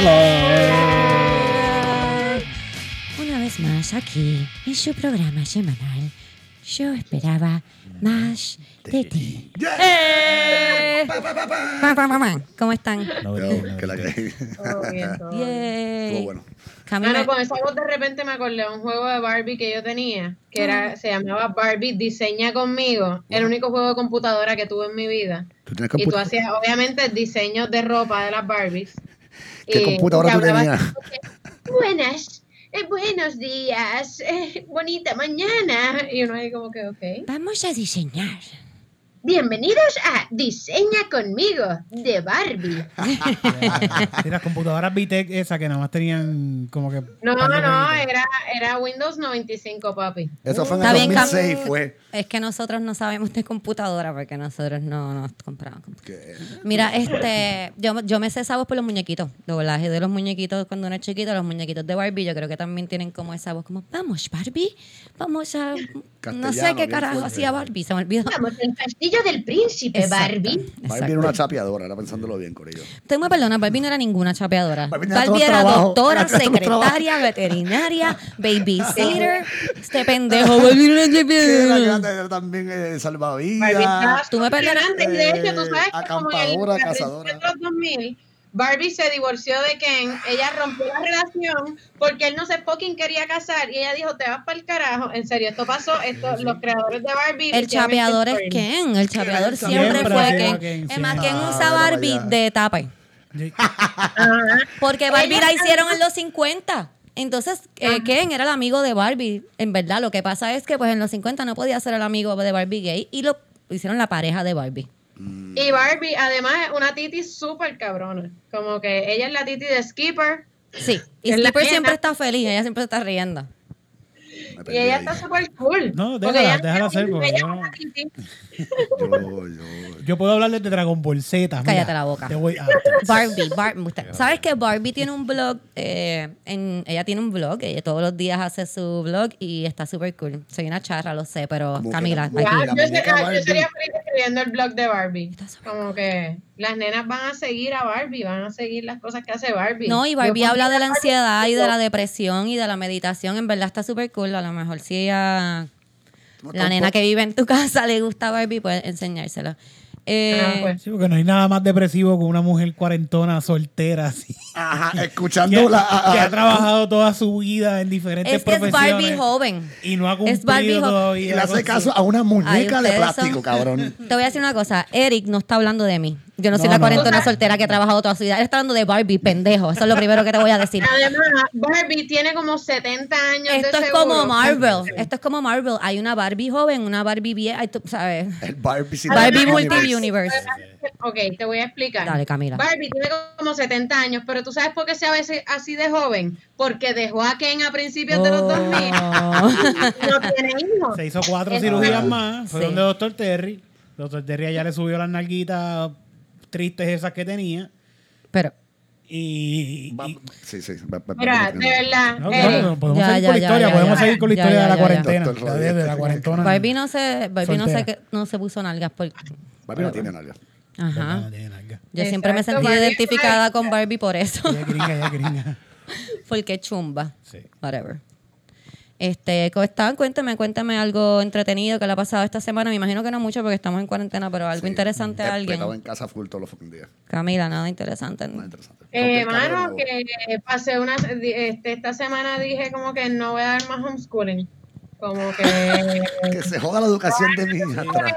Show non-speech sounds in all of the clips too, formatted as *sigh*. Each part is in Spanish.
Una vez más aquí, en su programa semanal, yo esperaba más de ti. ¡Eh! Pa, pa, pa, pa. ¿Cómo están? No, Yo, no, que la no. que Todo bien, todo bien. Estuvo bueno. Camila, con esa voz de repente me acordé de un juego de Barbie que yo tenía, que era, se llamaba Barbie Diseña conmigo, el único juego de computadora que tuve en mi vida. ¿Tú Y tú hacías, obviamente, diseños de ropa de las Barbies. ¿Qué Y computadora tú tenías? Buenas, eh, buenos días, eh, bonita mañana. Y uno ahí como que, ok. vamos a diseñar. Bienvenidos a Diseña conmigo, de Barbie. *laughs* Y las computadoras VTech esas que nada más tenían como que. No, no, jueguitos. era, era Windows 95, papi. Eso fue en el bien, 2006, Cam- fue. Es que nosotros no sabemos de computadora porque nosotros no nos compramos Mira, este, yo, yo me sé esa voz por los muñequitos, doblaje de los muñequitos cuando uno es chiquito, los muñequitos de Barbie, yo creo que también tienen como esa voz como, vamos Barbie, vamos a, no sé qué carajo hacía Barbie, se me olvidó. Vamos, el del príncipe, Exacto, Barbie. Barbie era una chapeadora, era pensándolo bien, Corillo. Usted me perdona, Barbie no era ninguna chapeadora. Barbie era trabajo, doctora, secretaria, veterinaria, babysitter. *laughs* este pendejo, Barbie no era chapeadora. era también eh, Barbie salvavidas. Tú me perdonas. grande, y de hecho, tú sabes Eh, que como en el acampadora, a principios cazadora. de los 2000, Barbie se divorció de Ken, ella rompió la relación porque él no se fucking quería casar y ella dijo, te vas para el carajo. En serio, esto pasó, esto, los creadores de Barbie... El chapeador es. Ken, el chapeador Siempre fue Ken. Ken, Es más. Ken Ah, usa Barbie de tape. *laughs* Porque Barbie Ella- la hicieron en los 50. Entonces, eh. Ken era el amigo de Barbie. En verdad, lo que pasa es que pues en los 50 no podía ser el amigo de Barbie gay y lo hicieron la pareja de Barbie. Y Barbie, además, es una titi súper cabrona. Como que ella es la titi de Skipper Sí, y Skipper siempre está feliz, ella siempre está riendo. Y ella ahí. está súper cool. No, déjala, ella- déjala hacer, *laughs* yo. Yo, puedo hablarles de Dragon Ball Z. mira. Cállate la boca. Te voy a- Barbie, Bar- usted- ¿sabes que Barbie tiene un blog? eh, en, ella tiene un blog, ella todos los días hace su blog y está súper cool. Soy una charra, lo sé, pero Camila, aquí. la yo, Barbie. sería feliz escribiendo el blog de Barbie. Como que las nenas van a seguir a Barbie, van a seguir las cosas que hace Barbie. No, y Barbie Yo habla de la ansiedad y de la depresión y de la meditación. En verdad está súper cool. A lo mejor si a Tú no la nena que vive en tu *laughs* casa le gusta Barbie, puedes enseñárselo. Eh, Ah, pues. Sí, porque no hay nada más depresivo que una mujer cuarentona soltera así. Ajá, *laughs* Que, escuchando la. a- que ha trabajado toda su vida en diferentes es que es. Barbie joven. Y no ha Es Barbie cumplido todavía. y le hace caso a una muñeca Ay, de plástico, son- cabrón. *laughs* Te voy a decir una cosa. Eric no está hablando de mí. Yo no, soy No, la no. cuarentona soltera que ha trabajado toda su vida. Él está hablando de Barbie, pendejo. Eso es lo primero que te voy a decir. Además, Barbie tiene como 70 años Esto de es como. Marvel. Esto es como Marvel. Hay una Barbie joven, una Barbie vieja. ¿Sabes? El Barbie, sí, Barbie Universe. Multi-Universe. Ok, te voy a explicar. Dale, Camila. Barbie tiene como 70 años, pero ¿tú sabes por qué se a veces así de joven? Porque dejó a Ken a principios de los 2000. Oh. *laughs* No tiene hijos. Se hizo cuatro Es cirugías más. Fue Sí. donde Doctor Terry. Doctor Terry allá le subió las nalguitas tristes esas que tenía. Pero, Y. Sí, sí. va- va- Mira, de verdad. no, eh, podemos Ya, seguir ya, con la ya, historia. ya, podemos ya. seguir con la Ya, historia ya, de la ya, ya. cuarentena. Doctor Ya desde la cuarentona. Barbie no se, Barbie no se, no se puso nalgas por... Barbie no tiene nalga. Ajá. No tiene nalga. Yo siempre me sentí Barbie identificada con Barbie por eso. Ella gringa, ella gringa. *laughs* Porque chumba. Sí. Whatever. Este, ¿cómo están? Cuéntame, cuéntame algo entretenido que le ha pasado esta semana. Me imagino que no mucho porque estamos en cuarentena, pero algo Sí. interesante a alguien. Estaba en casa full todos los días. Camila, nada interesante. Más interesante. Eh, mano, que pasé una. Este, esta semana dije como que no voy a dar más homeschooling. Como que *laughs* Que se joda la educación de mi hija *laughs* atrás.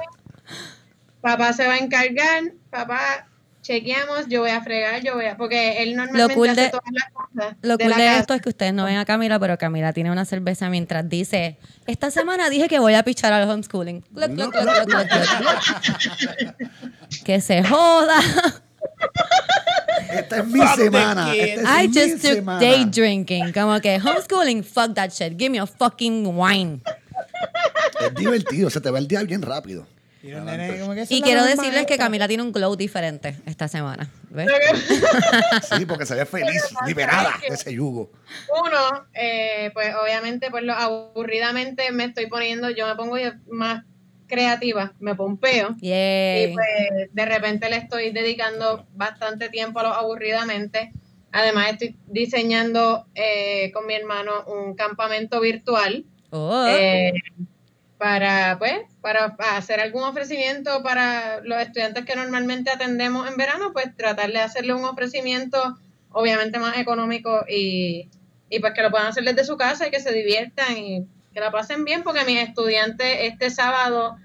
Papá se va a encargar, papá, chequeamos, yo voy a fregar, yo voy a. Porque él normalmente cool hace de- todas las cosas. Lo de cool de casa. esto es que ustedes no ven a Camila, pero Camila tiene una cerveza mientras dice, esta semana dije que voy a pichar al homeschooling. Cluc, cluc, cluc. que se joda. Esta es mi Fuck semana. Esta es I mi just took semana. day drinking. Como que homeschooling, fuck that shit. Give me a fucking wine. Es divertido, se te va el día bien rápido. Y como que quiero decirles que. Camila tiene un glow diferente esta semana. ¿Ves? *laughs* Sí, porque se ve feliz, liberada de ese yugo. Uno, eh, pues obviamente, pues lo, aburridamente me estoy poniendo, yo me pongo más creativa, me pompeo. Y pues de repente le estoy dedicando bastante tiempo a lo aburridamente. Además, estoy diseñando eh, con mi hermano un campamento virtual Oh, eh, para, pues, para hacer algún ofrecimiento para los estudiantes que normalmente atendemos en verano, pues tratar de hacerle un ofrecimiento obviamente más económico y, y pues que lo puedan hacer desde su casa y que se diviertan y que la pasen bien, porque mis estudiantes este sábado,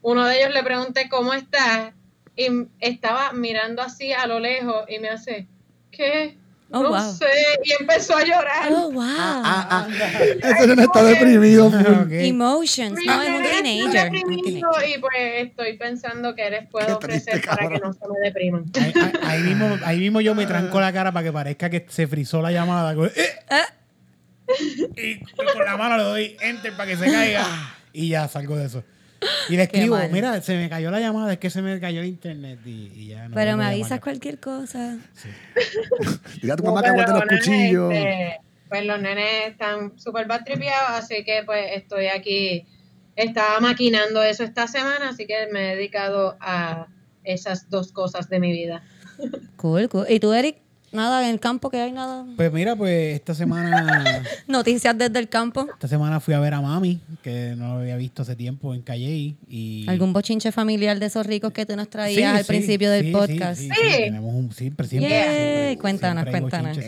uno de ellos le pregunté cómo estás y estaba mirando así a lo lejos y me hace, ¿qué? Oh, no wow. sé, y empezó a llorar. oh, wow. Ah, ah, *laughs* ese nene está deprimido. full. Ok. Emotions. No, es un teenager. y pues estoy pensando que les puedo triste, ofrecer para que no se me depriman. Ahí, ahí- ahí *laughs* mismo, ahí mismo yo me tranco la cara para que parezca que se frizó la llamada. "Eh". Y con la mano le doy enter para que se caiga. Y ya salgo de eso. *laughs* Y le escribo, mira, se me cayó la llamada, es que se me cayó el internet. Y, y ya no Pero me avisas cualquier cosa. *laughs* Dile a tu No, mamá que guarde los cuchillos. este, pues los nenes están súper batripeados, así que pues estoy aquí. Estaba maquinando eso esta semana, así que me he dedicado a esas dos cosas de mi vida. Cool, cool. ¿Y tú, Eric? Nada en el campo, que hay nada. Pues mira, pues esta semana, *laughs* Noticias desde el campo. esta semana fui a ver a mami, que no lo había visto hace tiempo en Calle y ¿Algún bochinche familiar de esos ricos que tú nos Sí, traías al sí, principio del sí, podcast? Sí, Sí. sí, tenemos un siempre, siempre. Siempre, cuéntanos, cuéntanos.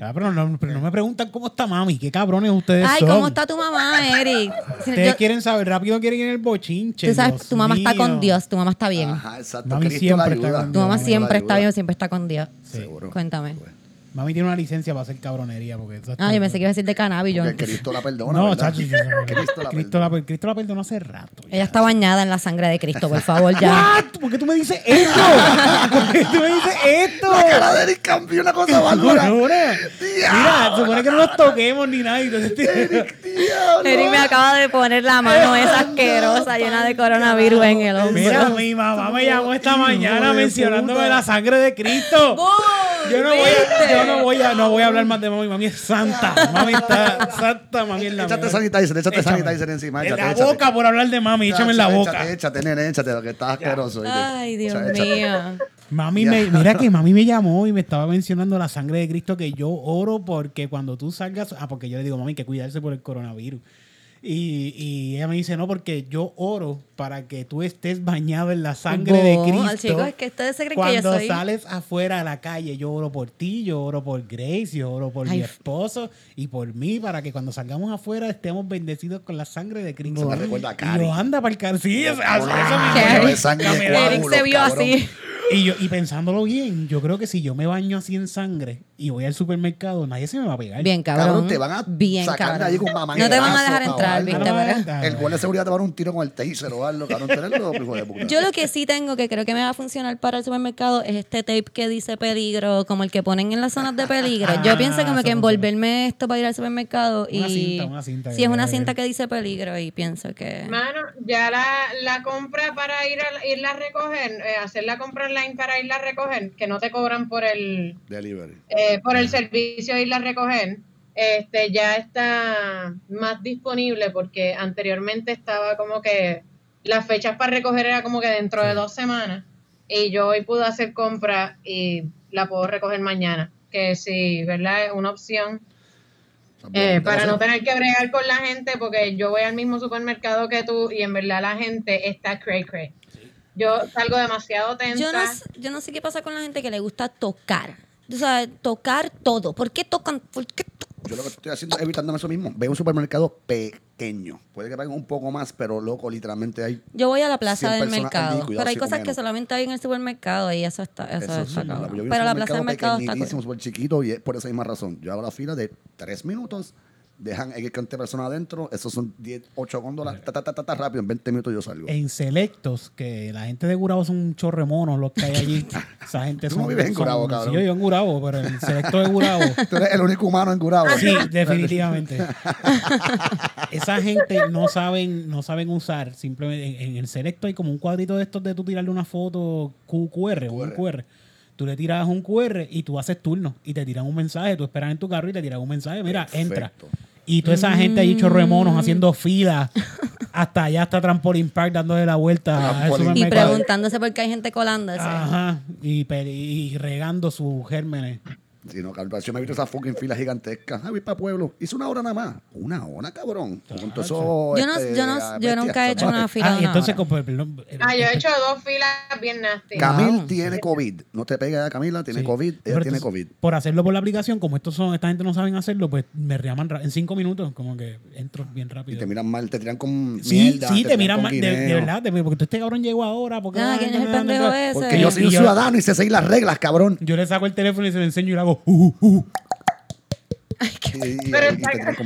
Ah, pero, no, pero no me preguntan cómo está mami, qué cabrones ustedes Ay, son. ¿cómo está tu mamá, Eric? Ustedes yo- quieren saber, rápido quieren ir en el bochinche. tú sabes, Dios tu mamá está con Dios, tu mamá está bien. Ajá, exacto. Mami Cristo siempre la está Tu mamá siempre está bien, siempre está con Dios. Seguro. Cuéntame. Mami tiene una licencia para hacer cabronería. Porque eso Ah, yo pensé que iba a decir de cannabis. Yo, Porque Cristo la perdona. No, ¿verdad? chacho. Cristo la Cristo la, Cristo la perdonó hace rato. ella está bañada en la sangre de Cristo, por favor, ya. What? ¿Por qué tú me dices esto? ¿Por qué tú me dices esto? La cara de Eric cambió una cosa bárbara. Mira, supone que no nos toquemos ni nada. Entonces, Eric, diablo. Eric me acaba de poner la mano esa asquerosa llena de coronavirus en el hombro. Mira, mi mamá me llamó esta mañana mencionándome la sangre de Cristo. ¡Bum! Yo no voy a, ¿Viste? yo no voy a, no voy a hablar más de mami. Mami es santa. *laughs* Mami está santa, mami es la Échate sanitizer, échate Échame. sanitizer encima. En Échate, la échate. boca por hablar de mami, échame en la boca. Échate, échate, nene, échate, lo que estás asqueroso. Ay, Dios mío. Mami me, mira que *laughs* mami me llamó y me estaba mencionando la sangre de Cristo que yo oro porque cuando tú salgas, ah, porque yo le digo, mami, que cuidarse por el coronavirus. Y, y ella me dice, no, porque yo oro para que tú estés bañado en la sangre de Cristo. chicos, es que ustedes se creen que yo Cuando soy... sales afuera a la calle, yo oro por ti, yo oro por Grace, yo oro por Ay, mi esposo y por mí, para que cuando salgamos afuera estemos bendecidos con la sangre de Cristo. Se me recuerda a Cari. anda para el car. Sí, eso, eso sangre Eric se vio cabrón. así. Y, yo, y pensándolo bien, yo creo que si yo me baño así en sangre y voy al supermercado, nadie se me va a pegar. Bien, cabrón. Cabrón, te van a Bien, sacar de cabrón. allí con mamá No te van a dejar entrar, El guardia de seguridad te va a dar un tiro con el taser o algo, cabrón. Tenerlo, hijo de puta. Yo lo que sí tengo que creo que me va a funcionar para el supermercado es este tape que dice peligro, como el que ponen en las zonas de peligro. Yo Ah, pienso como que funciona. envolverme esto para ir al supermercado y Una cinta, una cinta sí es una debe cinta que dice peligro y pienso que Mano, ya la, la compra para ir a irla a recoger, eh, hacer la compra online para irla a recoger, que no te cobran por el Delivery. eh, por el servicio de irla a recoger, este ya está más disponible porque anteriormente estaba como que las fechas para recoger era como que dentro de dos semanas y yo hoy pude hacer compra y la puedo recoger mañana, que sí, ¿verdad? Es una opción eh, para no tener que bregar con la gente, porque yo voy al mismo supermercado que tú y en verdad la gente está cray cray. Yo salgo demasiado tensa. yo no, sé- yo no sé qué pasa con la gente que le gusta tocar. O sea, tocar todo. ¿Por qué tocan? ¿Por qué to- Yo lo que estoy haciendo es evitándome eso mismo. Veo un supermercado pequeño. Puede que paguen un poco más, pero loco, literalmente hay. Yo voy a la plaza 100 del mercado, pero hay cosas que solamente hay en el supermercado y eso está, eso, Eso está sí, un Pero la plaza del mercado está cool. súper chiquito, y es por esa misma razón. Yo hago la fila de tres minutos, dejan X cantidad de personas adentro, esos son 10, 8 góndolas, ta, ta, ta, ta, ta, rápido, en 20 minutos yo salgo. En Selectos, que la gente de Gurabo son un chorremonos los que hay allí. *laughs* Esa gente son. no vives en Gurabo, sí, cabrón. yo vivo en Gurabo, pero en Selecto de Gurabo. *laughs* Tú eres el único humano en Gurabo. Sí, definitivamente. Esa gente no saben, no saben usar. Simplemente en, el selecto hay como un cuadrito de estos de tú tirarle una foto QR, un QR. Tú le tiras un QR y tú haces turno y te tiran un mensaje. Tú esperas en tu carro y te tiran un mensaje. Mira, Perfecto. entra. Y toda esa gente ahí chorro de monos haciendo fila hasta allá hasta Trampoline Park dándole la vuelta al Y preguntándose por qué hay gente colándose. Ajá, y, y regando sus gérmenes. Si no, cabrón, yo me he visto esa fucking fila gigantesca. Ah, voy para pueblo. Hice una hora nada más. Una hora, cabrón. Con todo eso, Yo no- este, yo no- yo nunca he hecho una fila Ah, y una entonces, perdón, Ah, yo he hecho dos filas bien nasty. Camil tiene COVID. No te pegues a Camila, tiene Sí. COVID. Ella Pero tiene COVID. Por hacerlo por la aplicación, como estos son, esta gente no saben hacerlo, pues me llaman en cinco minutos, como que entro bien Y rápido. te miran mal, te tiran con Sí, mierda. sí, te, miran mal, de, verdad, de- porque tú este cabrón llegó ahora. Porque, Ah, ¿quién es el pendejo ese? Porque yo soy Y un ciudadano y sé seguir las reglas, cabrón. Yo le saco el teléfono y se lo enseño y le hago. "Uh, uh, uh". Y, y- Pero y está-.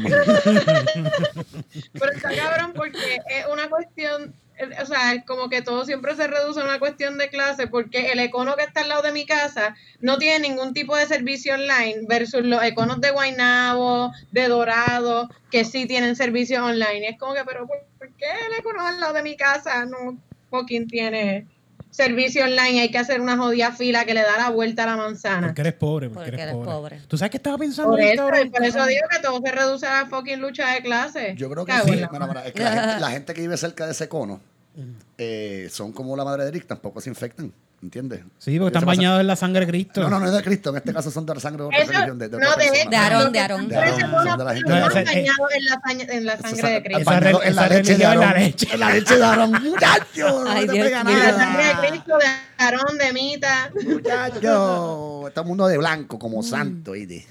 Pero cabrón porque es una cuestión, eh, o sea, es como que todo siempre se reduce a una cuestión de clase porque el econo que está al lado de mi casa no tiene ningún tipo de servicio online versus los econos de Guaynabo, de Dorado, que sí tienen servicio online. Y es como que, pero ¿por, por qué el econo al lado de mi casa no fucking tiene servicio online? Hay que hacer una jodida fila que le da la vuelta a la manzana. Porque eres pobre, porque, Porque eres, eres pobre. pobre. ¿Tú sabes qué estaba pensando Por eso, cabrón? y por eso digo que todo se reduce a la fucking lucha de clase. Yo creo que sí. Mira, mira, es que la, gente, la gente que vive cerca de ese cono eh, son como la madre de Eric, tampoco se infectan. ¿Entiendes? Sí, porque están bañados en la sangre de Cristo. No, no, no es de Cristo. En este caso son de la sangre de otra Eso, religión. De, de no, otra de, persona. De Aarón, de Aarón. De Aarón, son de la gente de están Aarón. bañados en la, en la sangre de Cristo. Esa en la leche de religión es la Aarón. leche. En la leche de Aarón. Muchacho, no te pega mío. En la sangre de nada. Cristo, de Aarón, de Mita. Muchacho. El mundo de blanco, como santo. Y de,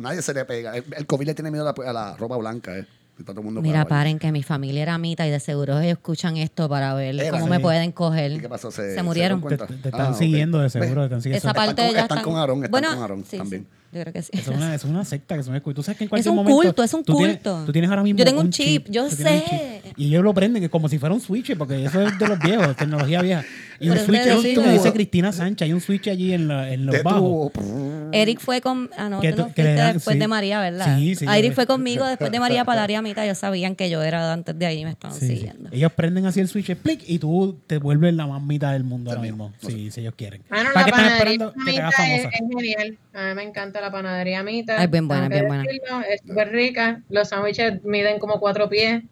nadie se le pega. El, el COVID le tiene miedo a la, a la ropa blanca. Eh. Está todo el mundo Mira, paren que mi familia era mita y de seguro ellos escuchan esto para ver Era, cómo sí. me pueden ¿Y coger. qué pasó? Se, Se murieron. dieron Te, están Ah, siguiendo de seguro. te están siguiendo. Esa Están parte con- ya están están- con Aarón, están bueno, con Aarón sí, sí, también. Yo creo que sí. Eso es, una, es una secta que son escuchas. Tú sabes que en cualquier un momento. culto, es un tú tienes- culto. tú tienes ahora mismo. Yo tengo un chip, yo tienes un sé. chip. Y ellos lo prenden que como si fuera un switch, porque eso es de los viejos, *laughs* tecnología vieja. Y un switch es dice Cristina Sánchez, hay un switch allí en, la, en los Te bajos. *laughs* Eric fue con. Ah, no, tú no fuiste después sí. de María, ¿verdad? Sí, sí, Eric yo- fue conmigo después de María para a mitad. Ellos sabían que yo era antes de ahí y me estaban Sí, sí. siguiendo. Ellos prenden así el switch, plic, y tú te vuelves la más mitad del mundo ahora mismo. Sí, si ellos quieren. Bueno, ¿Para la qué están esperando que te hagas es, famosa? es genial. A mí me encanta la panadería Mita. Es bien buena, es bien buena. decirlo, Es súper rica. Los sándwiches miden como cuatro pies.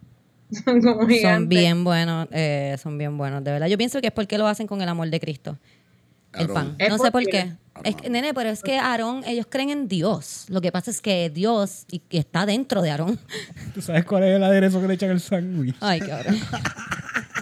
*laughs* Son como gigantes. Son bien buenos, eh, son bien buenos, de verdad. Yo pienso que es porque lo hacen con el amor de Cristo. El Aarón. pan. Es No sé por qué. Es que, nene, pero es que Aarón, ellos creen en Dios. Lo que pasa es que Dios y que está dentro de Aarón. ¿Tú sabes cuál es el aderezo que le echan al sándwich? Ay, cabrón. ¿Cómo, *laughs*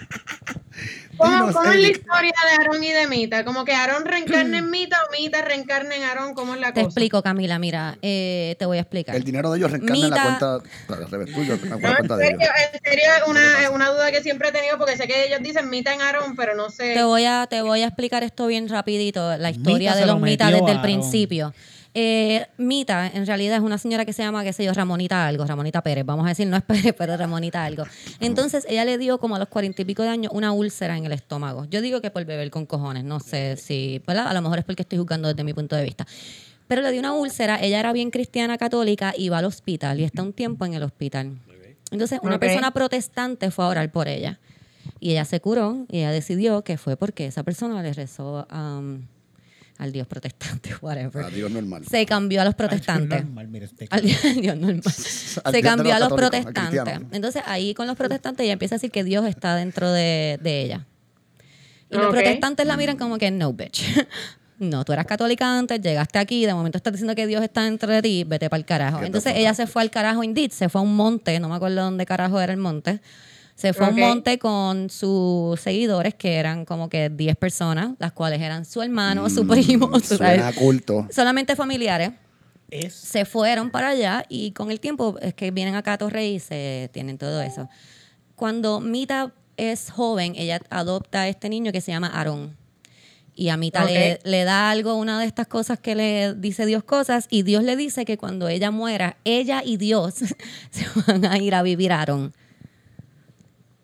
Dinos, cómo es la historia de Aarón y de Mita? ¿Como que Aarón reencarna en *clears throat* Mita o Mita reencarna en Aarón? ¿Cómo es la Te cosa? explico, Camila. Mira, eh, te voy a explicar. El dinero de ellos reencarna en la Mita- cuenta. Claro, revés, tuyo, en la No, en cuenta de serio, ellos. en serio es una, es una duda que siempre he tenido porque sé que ellos dicen Mita en Aarón, pero no sé. Te voy a, te voy a explicar esto bien rapidito, la historia Mita de los mitas desde el principio. Eh, Mita, en realidad, es una señora que se llama, qué sé yo, Ramonita algo, Ramonita Pérez, vamos a decir, no es Pérez, pero Ramonita algo. Entonces, ella le dio como a los cuarenta y pico de años una úlcera en el estómago. Yo digo que por beber con cojones, no sé si, ¿verdad? A lo mejor es porque estoy juzgando desde mi punto de vista. Pero le dio una úlcera, ella era bien cristiana católica, iba al hospital y está un tiempo en el hospital. Entonces, una persona protestante fue a orar por ella. Y ella se curó y ella decidió que fue porque esa persona le rezó um, al Dios protestante, *laughs* whatever. A Dios normal. Se cambió a los protestantes. Normal, mira, este- Al Dios, al Dios normal. *laughs* Al Se Dios cambió a los católicos, al protestantes. Entonces ahí con los protestantes ella empieza a decir que Dios está dentro de, de ella. Y los protestantes la miran como que no, bitch. *laughs* No, tú eras católica antes, llegaste aquí, de momento estás diciendo que Dios está dentro de ti, vete para el carajo. Entonces ella se fue al carajo indeed, se fue a un monte, no me acuerdo dónde carajo era el monte. Se fue a un monte con sus seguidores, que eran como que 10 personas, las cuales eran su hermano, su primo, Mm, Suena a culto. solamente familiares Es se fueron para allá y con el tiempo es que vienen acá a Torrey y se tienen todo eso. Cuando Mita es joven, ella adopta a este niño que se llama Aarón. Y a Mita le, le da algo, una de estas cosas que le dice Dios cosas, y Dios le dice que cuando ella muera, ella y Dios *laughs* se van a ir a vivir a Aarón.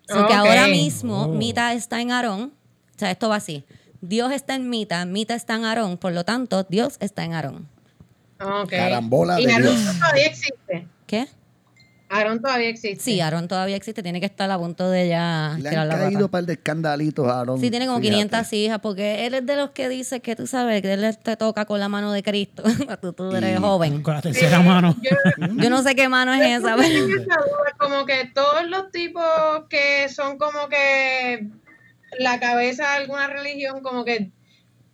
O sea, que ahora mismo Oh. Mita está en Aarón. O sea, esto va así. Dios está en Mita, Mita está en Aarón, por lo tanto, Dios está en Aarón. Ok. Carambola y de Aarón Dios. todavía existe. ¿Qué? Aaron todavía existe. Sí, Aaron todavía existe, tiene que estar a punto de ya Le tirar han la caído un par de escandalitos, Aaron. Sí, tiene como Fíjate. 500 hijas, porque él es de los que dice que tú sabes que él te toca con la mano de Cristo. *laughs* tú, tú eres Y- joven. Con la tercera mano. Yo, *laughs* Yo no sé qué mano es esa. como que todos los tipos que son como que la cabeza de alguna religión, como que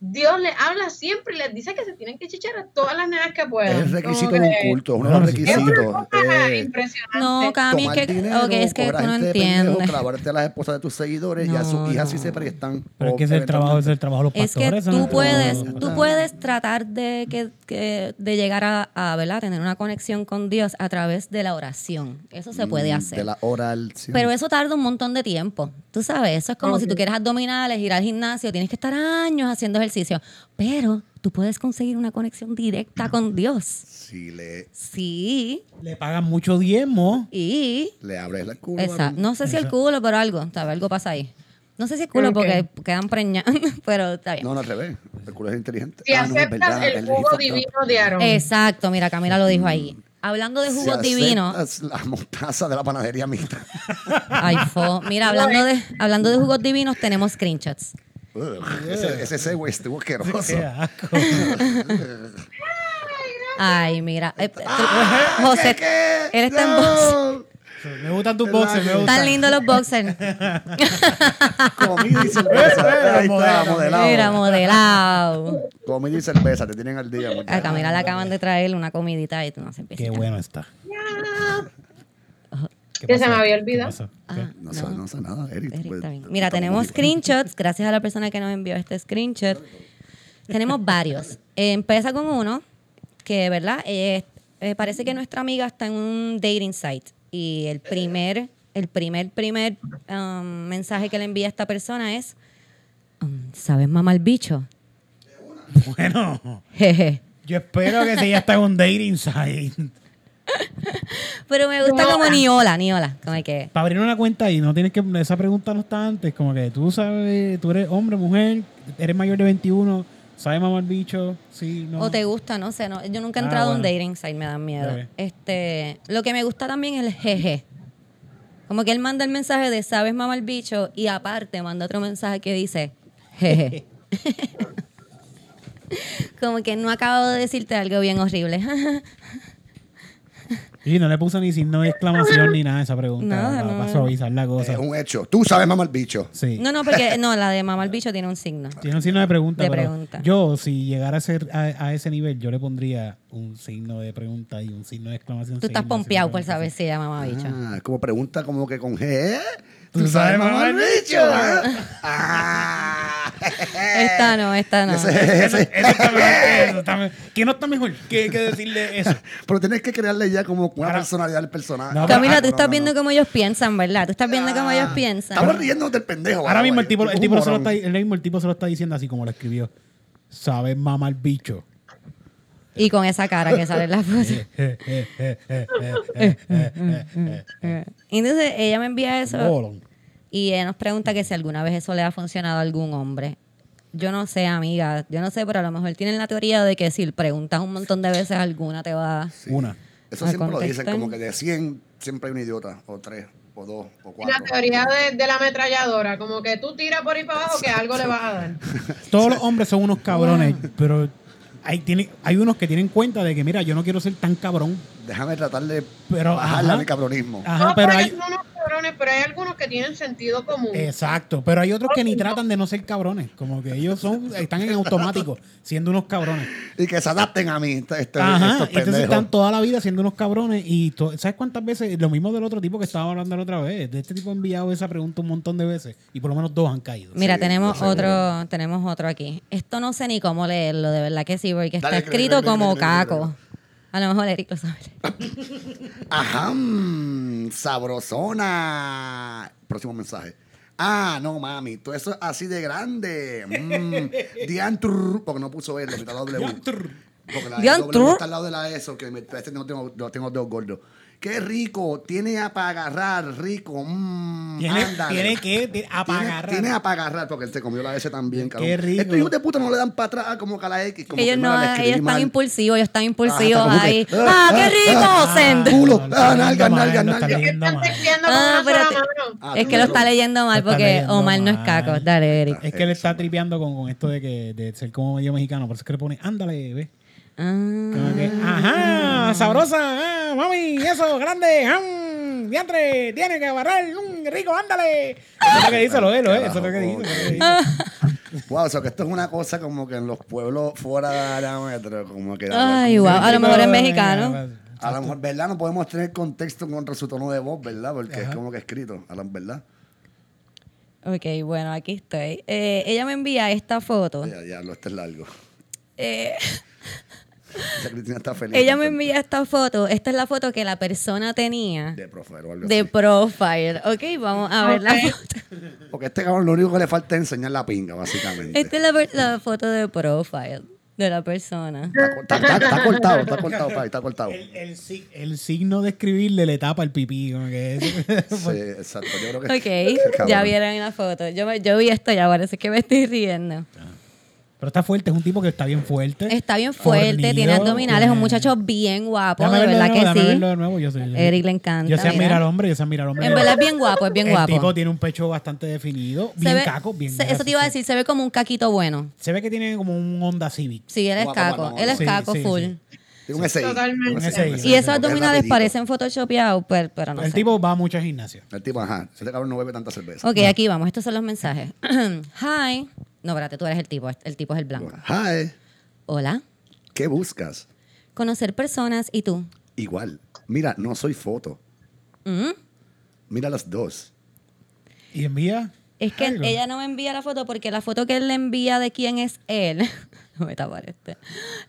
Dios les habla siempre y les dice que se tienen que chichar a todas las nenas que puedan. Es el requisito de un que culto, es uno de los sí. Es requisitos. Eh, impresionante. No, Cami, que, dinero, es que tú no gente de pendejo, entiendes. clavarte a las esposas de tus seguidores y a sus No, hijas si no. se prestan. Pero es que es el trabajo, es el trabajo de los Es que pastores. no tú es trabajo de puedes, tú puedes tratar de que, que- de llegar a, a ¿verdad? tener una conexión con Dios a través de la oración. Eso se puede hacer. Mm, De la oral. sí. Pero eso tarda un montón de tiempo. Tú sabes, eso es como si tú quieres abdominales, ir al gimnasio, tienes que estar años haciendo ejercicio. Pero tú puedes conseguir una conexión directa con Dios. Si le, Sí. Le pagan mucho diezmo. Y. le abres el culo. Exacto. No sé si el culo, pero algo. ¿sabes? Algo pasa ahí. No sé si el culo porque quedan preñados, *laughs* pero está bien. No, no, al revés. El culo es inteligente. Si Ah, no, aceptas verdad, el jugo divino de Aaron. Exacto, mira, Camila lo dijo ahí. Hablando de Si jugos divinos. La mostaza de la panadería mixta. Ay, fo. Mira, hablando de, hablando de jugos divinos, tenemos screenshots. Ugh, ese, ese segue estuvo asqueroso. Qué asco. Ay, mira. eh, tú- Ah, José, él está en No. Me gustan tus boxes, me gustan. Tan lindos los boxers. *laughs* Comida y cerveza. Ahí está, modelado. Mira, modelado. Comida y cerveza, te tienen al día. A. Camila le acaban de traer una comidita y tú no se empieza. Qué bueno está. ¿Qué Que se me había ¿Qué olvidado. Ah, ¿Qué? No, sé, no sé nada, Eric. Eric, pues, está bien. Mira, tenemos screenshots, gracias a la persona que nos envió este screenshot. tenemos varios. Eh, empieza con uno que, ¿verdad? Eh, eh, parece que nuestra amiga está en un dating site y el primer, el primer, primer um, mensaje que le envía a esta persona es, um, ¿sabes mamá el bicho? Bueno, Jeje. yo espero que si ella está en un dating site. Pero me gusta como Niola, Niola, como que... Para abrir una cuenta ahí, no tienes que. Esa pregunta no está antes. Como que tú sabes, tú eres hombre, mujer, eres mayor de 21, sabes mamar bicho, sí, no. O te gusta, no sé, no, yo nunca he Ah, entrado a un dating site, me dan miedo. Este, lo que me gusta también es el jeje. Como que él manda el mensaje de sabes mamá el bicho y aparte manda otro mensaje que dice jeje. *laughs* *laughs* Como que no acabo de decirte algo bien horrible. *laughs* Y no le puso ni signo de exclamación ni nada a esa pregunta. Nada, no. para suavizar la cosa. Es un hecho. Tú sabes, mamá, el bicho. Sí. no, no, porque no, la de mamá el bicho tiene un signo. Tiene un signo de pregunta. De pero pregunta. Yo, si llegara a ser a, a ese nivel, yo le pondría un signo de pregunta y un signo de exclamación. Tú estás pompeado por saber si ella mamá bicho. Ah, como pregunta como que con G. ¿eh? ¿Tú sabes, mamá, el bicho? Ah. *laughs* Esta no, esta no. Ese- ese- eso está mejor que eso. ¿Qué no está mejor que, que decirle eso? Pero tienes que crearle ya como una Ahora- personalidad al personaje. No, Camila, Ah, tú no, estás no, viendo no. cómo ellos piensan, ¿verdad? Tú estás viendo cómo ellos Ah, piensan. Estamos riendo del pendejo. Ahora mismo el tipo, el tipo, se lo está, el mismo el tipo se lo está diciendo así como lo escribió. ¿Sabes mamar bicho? Y con esa cara que sale en la foto. Entonces ella me envía eso Bolón. Y ella nos pregunta que si alguna vez eso le ha funcionado a algún hombre. Yo no sé, amiga, yo no sé, pero a lo mejor tienen la teoría de que si preguntas un montón de veces alguna te va Una. Eso a siempre lo dicen, como que de 100 siempre hay un idiota, o tres, o dos, o Y la cuatro. teoría de, de la ametralladora, como que tú tiras por ahí para abajo que algo le vas a dar. *laughs* Todos los hombres son unos cabrones, pero hay, tiene, hay unos que tienen cuenta de que, mira, yo no quiero ser tan cabrón. Déjame tratar de Pero, bajarle ajá. mi cabronismo. Ajá, no, pero porque hay, unos cabrones, pero hay algunos que tienen sentido común. Exacto, pero hay otros que ni tratan de no ser cabrones, como que ellos son están en automático siendo unos cabrones. Y que se adapten a mí, este- este- Ajá, estos entonces están toda la vida siendo unos cabrones y ¿sabes cuántas veces? Lo mismo del otro tipo que estaba hablando la otra vez, de este tipo ha enviado esa pregunta un montón de veces y por lo menos dos han caído. Mira, Sí, tenemos otro, tenemos otro aquí. Esto no sé ni cómo leerlo, de verdad que sí, porque está Dale, escrito como caco. A lo mejor Eric lo sabe. *laughs* Ajá, sabrosona. Próximo mensaje. Ah, no, mami, todo eso es así de grande. Mm, diantrr, porque no puso él, quitó la W. Porque la Diantrr. W está al lado de la ESO, que me, este no tengo, no tengo dedos gordos. Qué rico. Tiene a para agarrar, rico. Mm, ¿Tiene, ándale. ¿Tiene que tiene- a Tiene, tiene a para agarrar porque él se comió la S también, cabrón. Qué rico. Estos hijos de puta no le dan para atrás como que a la X. Como Ellos que, no, le ellos están mal. impulsivos, ellos están Ah, impulsivos que, ahí. ah, ¡Ah, qué rico! ah, Send. culo. No, lo está Ah, nalga, nalga, nalga. Es que lo está leyendo mal porque Omar no es caco. Dale, Eric. Es que él está tripeando con, con esto de que de ser como medio mexicano, por eso es que le pone, ándale, ve. Ah. Como que, ajá, sabrosa, ah, mami, eso, grande, ah, diantre, tiene que agarrar, mm, rico, ándale. Eso es lo que dice, lo es, lo es, eso es lo que dice. eso es lo que dice. *laughs* Wow, o sea que esto es una cosa como que en los pueblos fuera de la metro, como que... Ay, wow. A lo mejor es mexicano. A lo mejor, ¿verdad? No podemos tener contexto contra su tono de voz, ¿verdad? Porque es como que escrito, a la verdad. Ok, bueno, aquí estoy. Eh, ella me envía esta foto. Ya, ya, lo este es largo. Eh, *laughs* *laughs* Esa Cristina está feliz. ella me envía esta foto. Esta es la foto que la persona tenía De profile o algo de así. profile. Ok, vamos a ver la foto. Porque este cabrón lo único que le falta es enseñar la pinga, básicamente. Esta es la, per- la foto de profile de la persona. Está, está- está cortado, está cortado, pa, está cortado. El, el si- el signo de escribirle le tapa el pipí. Como que es- Sí, *laughs* exacto. Yo creo que. Ok, Cabrón. ya vieron la foto. Yo, me- yo vi esto ya, parece que me estoy riendo. Pero está fuerte, es un tipo que está bien fuerte. Está bien fuerte, fornido, tiene abdominales, es un muchacho bien guapo, Déjame de verlo verdad nuevo, que déjame sí. verlo de nuevo, yo sé- yo- Eric le encanta. Yo sé mira. admirar al hombre, yo sé admirar al hombre. En verdad es bien guapo, es bien el guapo. tipo tiene un pecho bastante definido, Se bien ve- caco, bien se- Eso te iba a decir, se ve como un caquito bueno. Se ve que tiene como un Honda Civic. Sí, él es Guapo, caco, guapo, él es sí, caco sí, full. sí. Tiene un SI. Totalmente. Un SI. Y esos Es abdominales parecen photoshopeados, pero, pero no el sé. tipo va mucho al gimnasio. El tipo, ajá. Ese cabrón no bebe tanta cerveza. Ok, aquí vamos, estos son los mensajes. *clears throat* Hi. No, espérate, tú eres el tipo, el tipo es el blanco. Hi. Hola. ¿Qué buscas? Conocer personas y tú. Igual. Mira, no soy foto. Mm. Mira las dos. Y envía. Es que algo. ella no me envía la foto porque la foto que él le envía de quién es él. *laughs* no me tapar este.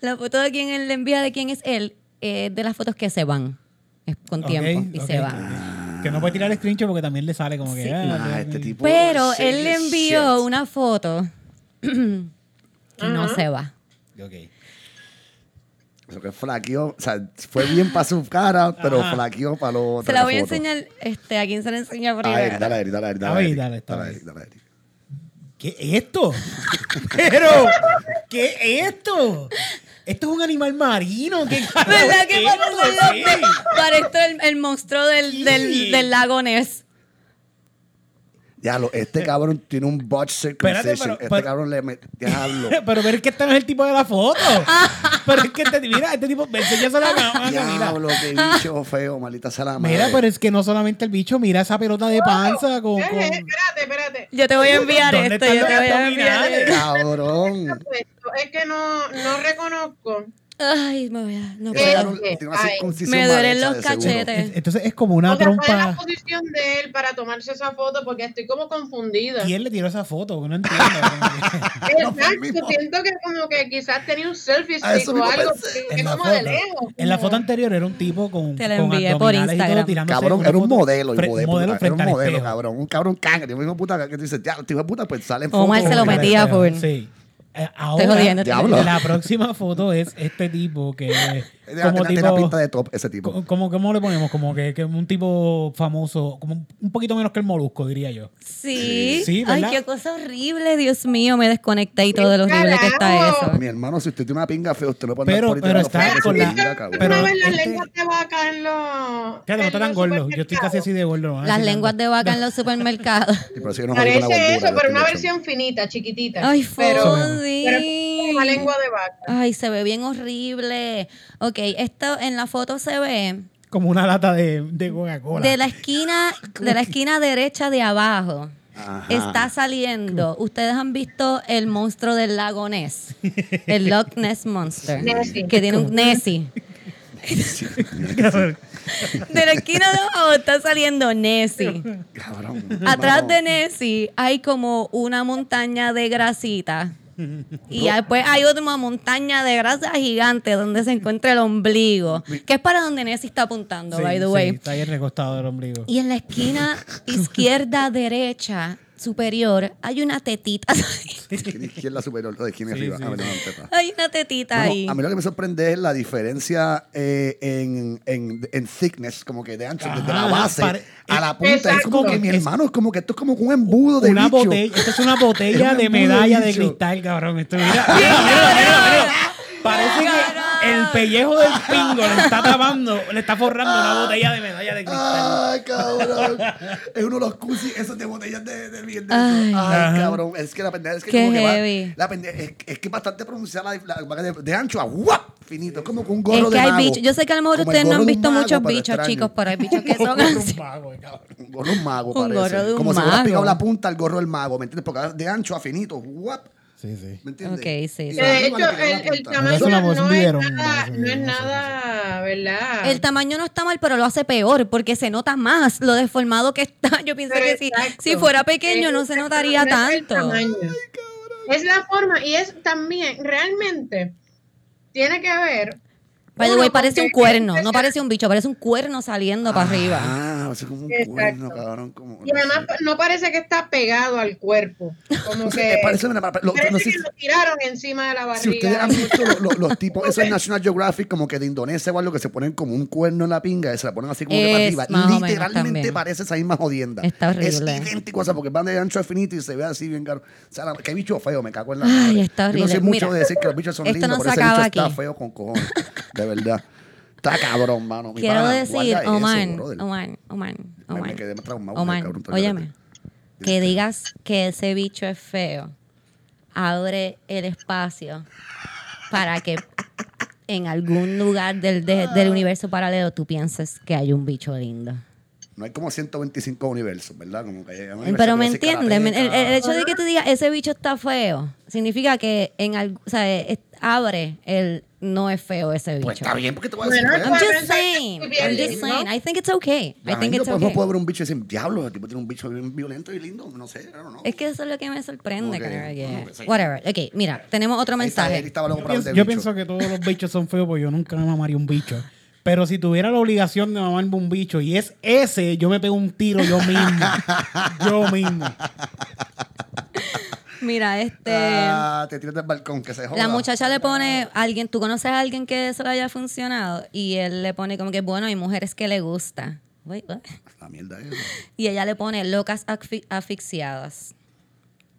La foto de quién él le envía de quién es él es de las fotos que se van. Es con tiempo y se van. Que no puede tirar el screenshot porque también le sale como que. Sí. ah, ah, este tipo. Pero él le envió shit. una foto *clears throat* que no se va. Ok. Eso que flaqueó. O sea, fue bien para su cara, pero Ajá. flaqueó para lo otro. Se la voy a enseñar, este, a quién se la enseña A Eric, dale a Eric, dale Eric, dale A ver, dale, Dale. Eric, dale Eric. ¿Qué es esto? *laughs* Pero, ¿qué es esto? Esto es un animal marino. ¿Qué *laughs* ¿Verdad es que esto? parece, parece el, el monstruo del, del, del lago Ness? Ya, lo, este *laughs* cabrón tiene un botch circumcision. Espérate, pero- este pero- cabrón le mete. Diablo. *laughs* Pero ver que este no es el tipo de la foto. *laughs* pero es que este, mira, este tipo, me enseñas la cámara. Mira. Diablo, qué bicho feo, maldita sea la madre. Mira, pero es que no solamente el bicho, mira esa pelota de panza con. Eh, con- Espérate, espérate. Yo te voy a enviar ¿Dónde esto, están yo los te voy a enviar abdominales? esto. Cabrón. Es que no, no reconozco. Ay, me voy a... No puedo. Me duelen los cachetes. Entonces es como una ¿cuál es la trompa. posición de él para tomarse esa foto? Porque estoy como confundida. ¿Quién le tiró esa foto? No entiendo. *laughs* *laughs* Exacto, siento que como que quizás tenía un selfie A eso stick o algo, porque en, es la como de foto, lejos. en la foto anterior era un tipo con, Te la envié por Instagram. Cabrón, era un modelo, hijo modelo. Era un modelo, cabrón. Un cabrón cangre. Yo mismo puta que tú dices, ya, tío de puta, pues sale Omar foto se lo en metía full. Sí. Eh, ahora, jodiendo, la próxima foto es este tipo que *laughs* como tenía tipo pinta de top ese tipo. como cómo le ponemos como que, que un tipo famoso como un poquito menos que el molusco diría yo Sí. Sí, Ay, qué cosa horrible, Dios mío, me desconecté y todo de lo horrible que está eso. Mi hermano, si usted tiene una pinga fea, usted no puede Pero- pero está con la- pero- las este- lenguas de vaca en los. fíjate no está tan gordo yo estoy casi así de gordo ¿no? Las lenguas de vaca en los supermercados. Parece eso, pero una versión finita, chiquitita. Ay, pero, Fonsi. pero es como una lengua de vaca. Ay, se ve bien horrible. Ok, esto en la foto se ve como una lata de, de Coca-Cola de la esquina, de la esquina derecha de abajo. Ajá. Está saliendo. Ustedes han visto el monstruo del lago Ness. El Loch Ness Monster. Nessie. Que tiene un Nessie. De la esquina de abajo está saliendo Nessie. Cabrón. Atrás de Nessie hay como una montaña de grasita. Y después hay otra montaña de grasa gigante donde se encuentra el ombligo, que es para donde Nessie está apuntando, Sí, by the sí, way. está ahí recostado del ombligo Y en la esquina *laughs* izquierda derecha superior hay una tetita. *laughs* *laughs* ¿Quién es la superior? ¿De quién es Sí, arriba? sí. Ah, verdad, no, teta. hay una tetita Bueno, ahí. a mí lo que me sorprende es la diferencia eh, en, en, en thickness, como que de ancho, desde la base pare- a la punta. Es Exacto. como que mi hermano, es como que esto es como un embudo de Una bicho. botella, esto es una botella *laughs* Es un de medalla de bicho. cristal, cabrón. Esto, mira, mira, mira, mira, mira. Parece que el pellejo del pingo le está tapando, le está forrando una botella de medalla de cristal. Ay, cabrón. es uno de los cusi, esos de botellas de, de. Ay. Cabrón. Es que la pendeja es que Qué como que va- la pendeja, es, es que es bastante pronunciada la, la- de, de ancho a guap, finito. Es como con un gorro Es que de hay mago. bichos. Yo sé que a lo mejor Como ustedes no han un visto mago, muchos bichos, extraño. chicos, pero hay bichos que *laughs* son Un así. mago, cabrón. Un gorro de un mago, Un parece. gorro de un como si hubieras mago. pegado la punta al gorro del mago, ¿me entiendes? Porque de ancho a finito, guap. Sí, sí. ¿Me entiendes? Ok, sí, de hecho, el, el tamaño no, vieron, es nada, no es nada, ¿verdad? El tamaño no está mal, pero lo hace peor porque se nota más lo deformado que está. *laughs* Yo pienso que si, si fuera pequeño no se Es- notaría no es el tanto. tamaño. Es la forma y es también, realmente, tiene que ver. By the way, parece un cuerno, no parece un bicho, parece un cuerno saliendo para arriba. O sea, como un cuerno, cabrón. Como, Y además no parece que está pegado al cuerpo. Como *laughs* que. Eh, parece, mira, lo- parece no sé que lo tiraron encima de la Si ustedes barriga. han visto lo- lo- los tipos, *laughs* esos de National Geographic, como que de Indonesia o algo, que se ponen como un cuerno en la pinga y se la ponen así como que para Es arriba. más o menos Literalmente parece esa misma jodienda. Está horrible. Es idéntico, o sea, porque van de ancho a finito y se ve así bien caro. O sea, la- qué bicho feo, me cago en la Ay, madre. está Yo no sé horrible. mucho Mira, de decir que los bichos son esto lindos, no pero se ese bicho acaba está aquí. feo con cojones. De verdad. Está cabrón, mano. Mi Quiero pana, decir, guarda eso, Omar, brother. Omar, Omar, Me- quedé traumado cabrón, óyeme, que digas que ese bicho es feo, abre el espacio para que en algún lugar del, de- del universo paralelo tú pienses que hay un bicho lindo. No hay como 125 universos, ¿verdad? Como que hay un universo Pero que me entiendes, Me- el, el hecho de que tú digas ese bicho está feo, significa que en algo, o sea, es- abre el no es feo ese bicho. Pues está bien, porque te voy a decir. Bueno? I'm just saying, I'm just saying, I think it's okay. I think no it's podemos okay. poder ver un bicho y decir, diablo, el tipo tiene un bicho bien violento y lindo. No sé, I don't know. Es que eso es lo que me sorprende, Ok, cara, yeah. ok, sí. Whatever. Ok, mira, tenemos otro mensaje. Yo pienso, yo pienso que todos los bichos son feos porque yo nunca me mamaría un bicho. Pero si tuviera la obligación de mamarme un bicho y es ese, yo me pego un tiro yo mismo. *laughs* yo mismo. Mira, este. Ah, te tiras del balcón, que se joda. La muchacha le pone, alguien, tú conoces a alguien que eso le haya funcionado y él le pone como que, bueno, hay mujeres que le gusta. Wait, what? La mierda es. Y ella le pone locas asfi- asfixiadas.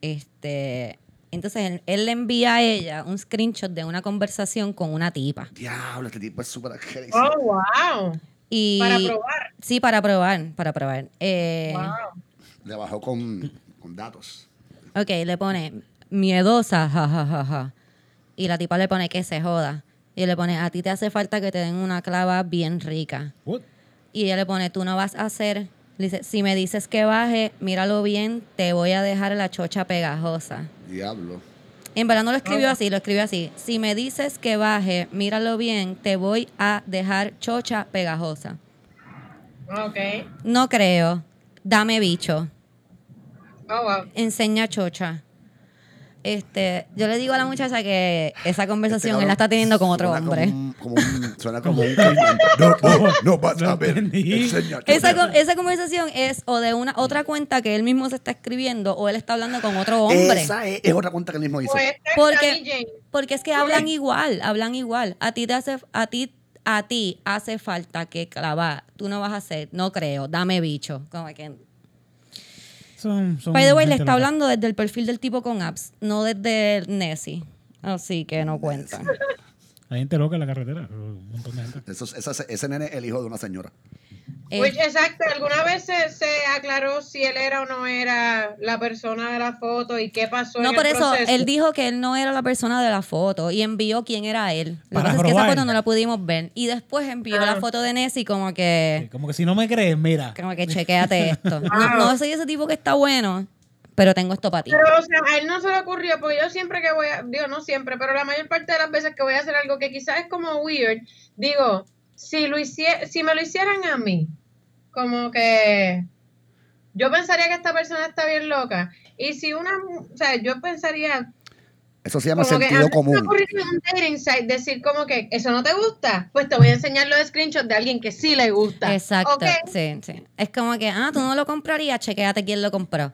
Este, entonces él, él le envía a ella un screenshot de una conversación con una tipa. Diablo, este tipo es súper crazy. Oh, wow. Y, Para probar. Sí, para probar, para probar. Eh, Wow. Le bajó con, con datos. Ok, le pone miedosa, ja, ja, ja, ja. Y la tipa le pone que se joda. Y le pone, a ti te hace falta que te den una clava bien rica. What? Y ella le pone, tú no vas a hacer. Dice, si me dices que baje, míralo bien, te voy a dejar la chocha pegajosa. Diablo. En verdad no lo escribió así, lo escribió así. Si me dices que baje, míralo bien, te voy a dejar chocha pegajosa. Ok. No creo. Dame bicho. Oh, wow. enseña chocha. Este, yo le digo a la muchacha que esa conversación Este él la está teniendo con otro suena hombre. Como un, como un- suena como un. *laughs* No, no, no vas No a ver. entendí. Enseña, Esa, esa conversación es o de una otra cuenta que él mismo se está escribiendo o él está hablando con otro hombre. Esa es, es otra cuenta que él mismo hizo. Pues Porque- Sammy Jane. Porque es que hablan igual, hablan igual. A ti te hace, a ti, a ti hace falta que clavar. Tú no vas a hacer, no creo, dame bicho. Como que, Son, son by the way, le está loca. hablando desde el perfil del tipo con apps, no desde el Nessie. Así que no cuenta. *laughs* Hay gente loca en la carretera. Un montón de gente. Eso, es- esa- ese nene es el hijo de una señora. Eh, Which, exacto, ¿alguna vez se, se aclaró si él era o no era la persona de la foto y qué pasó No, en por el eso, proceso? él dijo que él no era la persona de la foto y envió quién era él. Lo que pasa es que esa foto no la pudimos ver. Y después envió Ah. la foto de Nessie como que, Como que si no me crees, mira. como que chequéate esto. *laughs* No, Ah. no soy ese tipo que está bueno, pero tengo esto para ti. Pero, o sea, a él no se le ocurrió, porque yo siempre que voy a, digo, no siempre, pero la mayor parte de las veces que voy a hacer algo que quizás es como weird, digo, si lo hicie- si me lo hicieran a mí, como que yo pensaría que esta persona está bien loca. Y si una, mu- o sea, yo pensaría, Eso se llama como sentido común. un dating decir como que eso no te gusta, pues te voy a enseñar los screenshots de alguien que sí le gusta. Exacto, sí, sí. Es como que, ah, tú no lo comprarías, chequéate quién lo compró.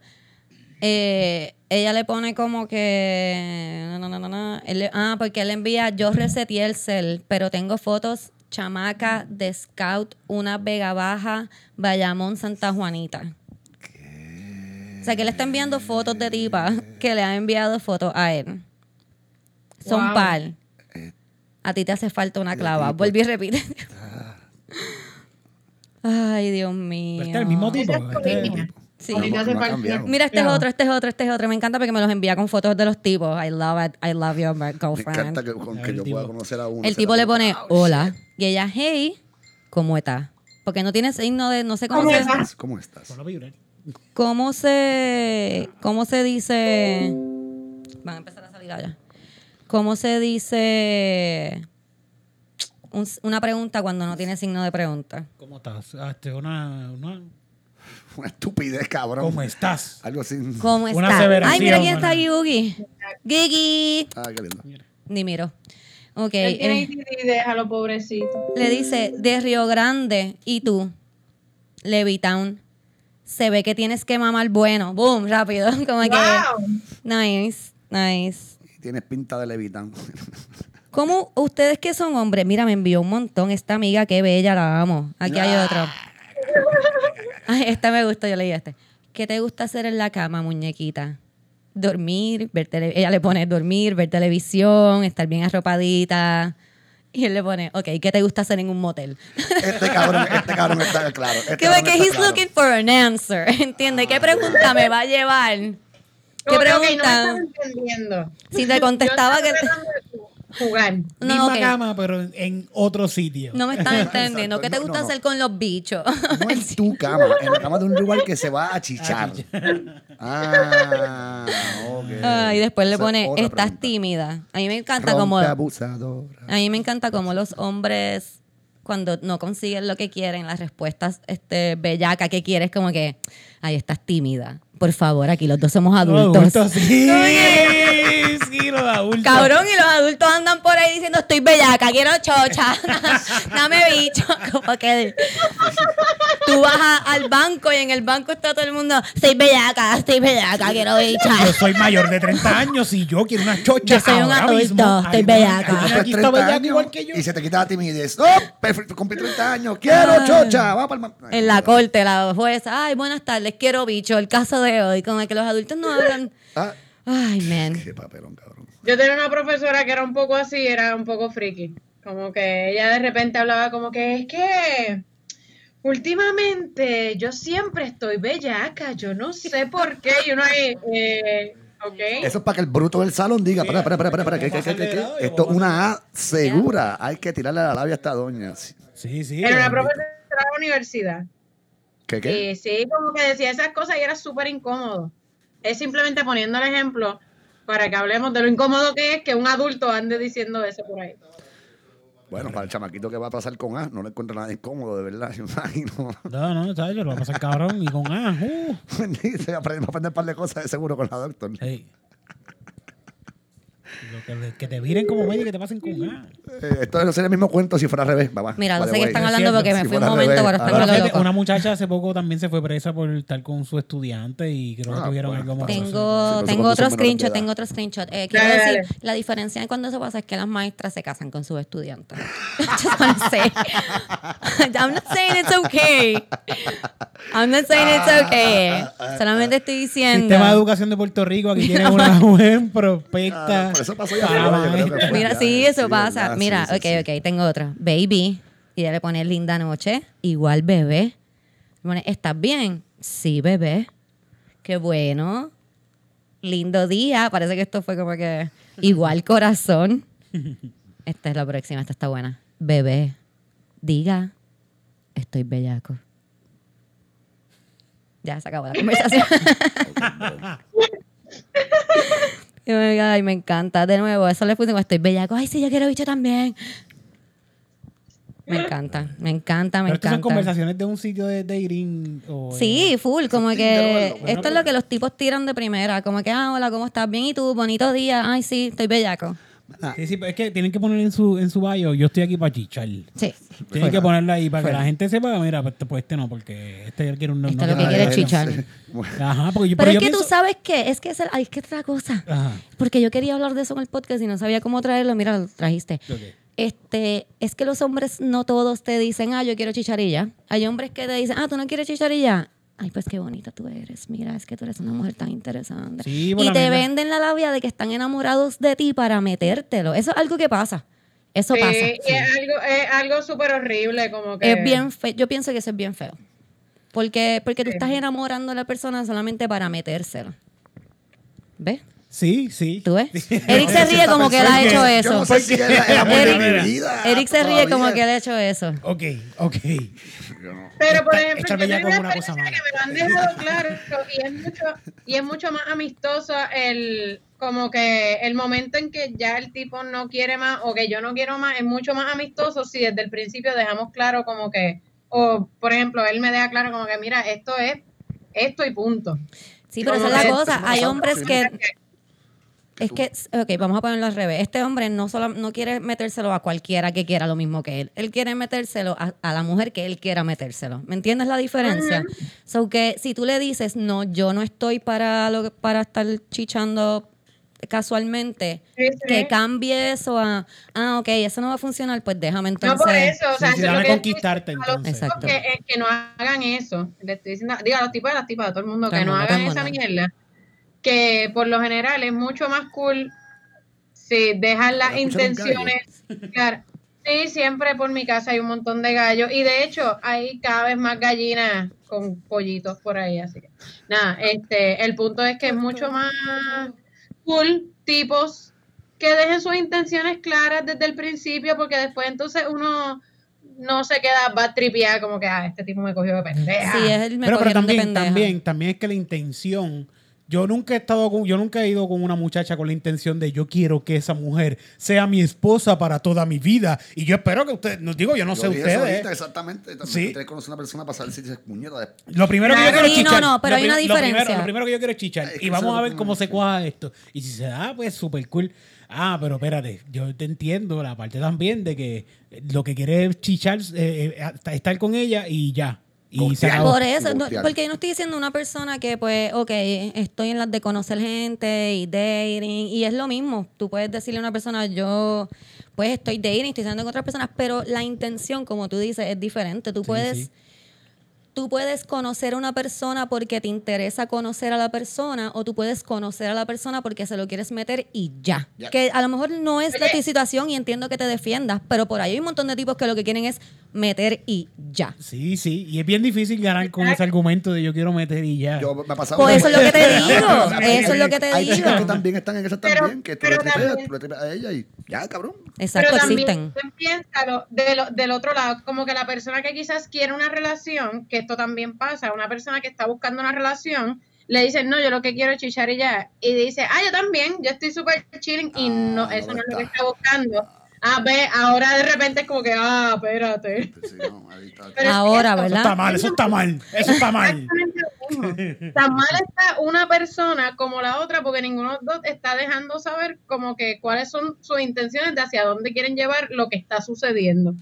Eh, ella le pone como que. no, no, no, no, no. Él ah, porque él envía. Yo reseteé el cel, pero tengo fotos chamaca de Scout, una Vega Baja, Bayamón, Santa Juanita. O sea, que él está enviando fotos de tipa que le han enviado fotos a él. Son Wow. par. Eh, A ti te hace falta una clava. Vuelve y repite. Ay, Dios mío. Este es el mismo tipo. Esa es este es el política. tipo. Sí. No, no. Mira, este es otro, este es otro, este es otro. Me encanta porque me los envía con fotos de los tipos. I love it. I love your Me girlfriend. encanta que, con que yo tipo. pueda conocer a uno. El tipo le pone "Oh, hola. Y ella, hey, ¿cómo estás? Porque no tiene signo de, no sé cómo ¿Cómo se, estás? ¿Cómo estás? Cómo se, cómo se dice. Van a empezar a salir allá. ¿Cómo se dice un- una pregunta cuando no tiene signo de pregunta? ¿Cómo estás? Ah, este, una, una- *laughs* Una estupidez, cabrón. ¿Cómo estás? Algo así. ¿Cómo Una está? aseveración, Ay, mira quién está aquí, Ugi. Gigi. Ah, qué lindo. Ni miro. Ok. Él tiene eh, déjalo, pobrecito. le dice, de Río Grande, ¿y tú? Levitown. Se ve que tienes que mamar bueno. Boom, rápido. *laughs* Como que. ¡Wow! Nice, nice. Tienes pinta de levitán. *laughs* ¿Cómo ustedes que son hombres? Mira, me envió un montón esta amiga, qué bella, la amo. Aquí hay otro. Ay, esta me gustó, yo leí este. ¿Qué te gusta hacer en la cama, muñequita? Dormir, ver tele- ella le pone dormir, ver televisión, estar bien arropadita. Y él le pone, ok, ¿qué te gusta hacer en un motel? Este cabrón, este cabrón está claro. Este que cabrón que está he's claro. looking for an answer, *laughs* ¿entiendes? ¿Qué pregunta me va a llevar? ¿Qué no me pregunta? estás entendiendo. Si te contestaba que... Jugar. No, Misma cama, pero en- otro sitio. No me estás *laughs* entendiendo. ¿Qué te No, gusta no, no. hacer con los bichos? No en *laughs* tu cama, en la cama de un lugar que se va a chichar. Ah, ok. Ah, y después le pone, estás pregunta. tímida. A mí me encanta Rompe como... abusadora. A mí me encanta como los hombres, cuando no consiguen lo que quieren, las respuestas este, bellaca que quieres, como que, ay, estás tímida. Por favor, aquí los dos somos adultos, sí. *laughs* adultos. Cabrón, y los adultos andan por ahí diciendo, estoy bellaca, quiero chocha, *laughs* dame bicho. *laughs* Como que tú vas a- al banco y en el banco está todo el mundo, estoy bellaca, estoy bellaca, quiero bicha. Yo soy mayor de 30 años y yo quiero una chocha Yo soy un ahora adulto, mismo. estoy Ay, bellaca. ay, Tienes Aquí está 30 bellaco años igual que yo. Y se te quita la timidez. ¡Oh! perfecto, Cumplí 30 años. ¡Quiero Ay. chocha! Va para el En la corte, la jueza, ay, buenas tardes, quiero bicho, el caso de hoy, como que los adultos no hablan. Ah, Ay, man. qué papelón, cabrón. Yo tenía una profesora que era un poco así, era un poco friki. Como que ella de repente hablaba como que es que últimamente yo siempre estoy bellaca, yo no sé por qué. Y uno ahí, eh, ok. Eso es para que el bruto del salón diga, espera, espera, espera, espera, ¿qué, qué, qué, qué, qué? Esto es una A segura. Hay que tirarle la labia a esta doña. Sí, sí. Era una profesora de la universidad. ¿Qué, qué? Y sí, como que decía esas cosas y era súper incómodo. Es simplemente poniendo el ejemplo para que hablemos de lo incómodo que es que un adulto ande diciendo eso por ahí. Bueno, para el chamaquito que va a pasar con A, no le encuentra nada incómodo, de verdad. *laughs* Yo imagino. No, no. Yo lo voy a pasar cabrón y con A. Uh. *laughs* Se va a aprender va a aprender un par de cosas de seguro con la doctor. Sí. Que, te viren como medio y que te pasen con A. Eh, esto no sería el mismo cuento si fuera al revés. Papá. Mira, no sé qué están es hablando porque me si fui un fuera al momento, revés. pero Ah, están fíjate, locos. una muchacha hace poco también se fue presa por estar con su estudiante y creo que Ah, tuvieron bueno. algo más. Tengo, tengo otro somos menores de screenshot, edad. tengo otro screenshot. Eh, quiero Dale, decir, dale. la diferencia de cuando eso pasa es que las maestras se casan con sus estudiantes. Just wanna say. I'm not saying it's okay. I'm not saying it's okay. Solamente estoy diciendo. Sistema de Educación de Puerto Rico, aquí tiene una *laughs* mujer prospecta. Ah, por eso pasó ya fue. Mira, Ya, sí, eso pasa. Mira, ok, ok, tengo otro. Baby. Y ella le pone linda noche. Igual bebé. Le pone, ¿estás bien? Sí, bebé. Qué bueno. Lindo día. Parece que esto fue como que igual corazón. *laughs* Esta es la próxima, esta está buena. Bebé, diga, estoy bellaco. Ya se acabó la conversación. *laughs* *laughs* Y me- Ay, me encanta. De nuevo, eso le pusimos, estoy bellaco. Ay, sí, yo quiero bicho también. Me encanta, me encanta, me Pero estas son encanta. conversaciones de un sitio de dating. O, Sí, full, como que esto es lo que los tipos tiran de primera, como que, ah, hola, ¿cómo estás? Bien, ¿y tú? Bonito día. Ay, sí, estoy bellaco. Sí, sí, pero es que tienen que poner en su, en su bio, yo estoy aquí para chichar. Sí. Tienen que ponerla ahí para que la gente sepa, mira, pues, pues este no, porque este quiere un... Este no- lo que no- quiere es chichar. *laughs* Ajá, porque yo, Pero es yo que tú sabes qué, es que es, el, ay, es que otra cosa. Ajá. Porque yo quería hablar de eso en el podcast y no sabía cómo traerlo. Mira, lo trajiste. Este, es que los hombres no todos te dicen, ah, yo quiero chicharilla. Hay hombres que te dicen, ah, tú no quieres chicharilla. Ay, pues qué bonita tú eres. Mira, es que tú eres una mujer tan interesante. Sí, y te mierda. venden la labia de que están enamorados de ti para metértelo. Eso es algo que pasa. Eso Sí, pasa. y es algo, es algo súper horrible, como que... Es bien feo. Yo pienso que eso es bien feo. Porque, porque tú estás enamorando a la persona solamente para metérselo. ¿Ves? Sí, sí. ¿Tú ves? *laughs* Eric se ríe como que él ha hecho Yo eso. no sé si es el amor de Eric- mi vida. Eric se ríe como que él ha hecho eso. Ok, ok. Pero, por ejemplo, echarme yo tengo una cosa experiencia que me lo han dejado claro y es mucho, y es mucho más amistoso el como que el momento en que ya el tipo no quiere más o que yo no quiero más es mucho más amistoso si desde el principio dejamos claro como que o por ejemplo él me deja claro como que mira esto es esto y punto Sí, pero Como esa es la cosa. Hay hombres que... Es que, ok, vamos a ponerlo al revés. Este hombre no solo no quiere metérselo a cualquiera que quiera lo mismo que él. Él quiere metérselo a, a la mujer que él quiera metérselo. ¿Me entiendes la diferencia? So que si tú le dices, no, yo no estoy para, lo, para estar chichando casualmente, Sí, sí. que cambie eso a, ah, ok, eso no va a funcionar, pues déjame entonces. no por eso o sea sí, eso es conquistarte, a los entonces. tipos Exacto. que, eh, que no hagan eso le estoy diciendo digo a los tipos a las tipas a todo el mundo Todo que no todo hagan esa mierda que por lo general es mucho más cool si dejan las ¿Escucharon un intenciones claro sí siempre por mi casa hay un montón de gallos y de hecho hay cada vez más gallinas con pollitos por ahí así que nada este el punto es que es mucho más cool tipos que dejen sus intenciones claras desde el principio porque después entonces uno no se queda va tripear como que ah este tipo me cogió de pendeja Sí, es el me Pero, pero cogieron de también, pendeja. también, también es que la intención. Yo nunca he estado con, yo nunca he ido con una muchacha con la intención de yo quiero que esa mujer sea mi esposa para toda mi vida. Y yo espero que ustedes, no digo, yo no Yo sé dije eso ustedes. ahorita, exactamente. También Sí. Tienes que conocer a una persona para saber si dices de- Lo primero que yo quiero es sí, no, chichar. no, pero Lo hay una prim- lo primero- diferencia. Lo primero que yo quiero es chichar. Es que y vamos a ver cómo se cuaja esto. Y si se da, pues súper cool. Ah, pero espérate, yo te entiendo la parte también de que lo que quiere es chichar, eh, eh, estar con ella y ya. Y se. Por eso, no, porque yo no estoy diciendo una persona que, pues, ok, estoy en las de conocer gente y dating, y es lo mismo. Tú puedes decirle a una persona, yo, pues, estoy dating, estoy saliendo con otras personas, pero la intención, como tú dices, es diferente. Tú Sí, puedes. sí. Tú puedes conocer a una persona porque te interesa conocer a la persona o tú puedes conocer a la persona porque se lo quieres meter y ya. Que a lo mejor no es la tu situación y entiendo que te defiendas, pero por ahí hay un montón de tipos que lo que quieren es meter y ya. Sí, sí. Y es bien difícil ganar con ese argumento de yo quiero meter y ya. Yo, me ha pasado Pues eso es lo que te Hay- *laughs* digo. hay- Eso es lo que te Hay digo. chicas que también están en eso Pero- también, que tú le pero tripeas, también- tú le tripeas a ella y ya, cabrón. Exacto, Pero existen. también piénsalo de lo- del otro lado, como que la persona que quizás quiere una relación, que esto también pasa, una persona que está buscando una relación, le dicen, no, yo lo que quiero es chichar y ya. Y dice, ah, yo también, yo estoy súper chilling y Ah, no, eso no, lo es lo que está. está buscando. Ah, ve, ahora de repente es como que, ah, espérate. Sí, no, ahí está. Pero es Ahora, eso, Eso ¿verdad? está mal, eso está mal, eso está mal. Tan mal está una persona como la otra porque ninguno de los dos está dejando saber como que cuáles son sus intenciones de hacia dónde quieren llevar lo que está sucediendo.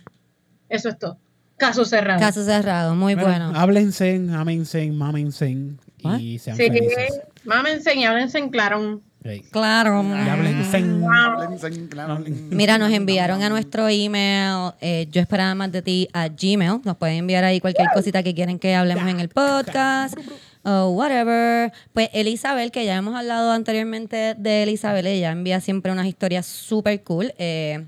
Eso es todo. Caso cerrado. Caso cerrado, muy bueno. Háblense, ámense, mámense y sean Sí, felices. mámense y háblense en claro. Claro. Claro. Mira, nos enviaron a nuestro email, eh, yo esperaba más de ti, a Gmail. Nos pueden enviar ahí cualquier cosita que quieren que hablemos en el podcast o whatever. Pues Elizabeth, que ya hemos hablado anteriormente de Elizabeth, ella envía siempre unas historias súper cool. Eh,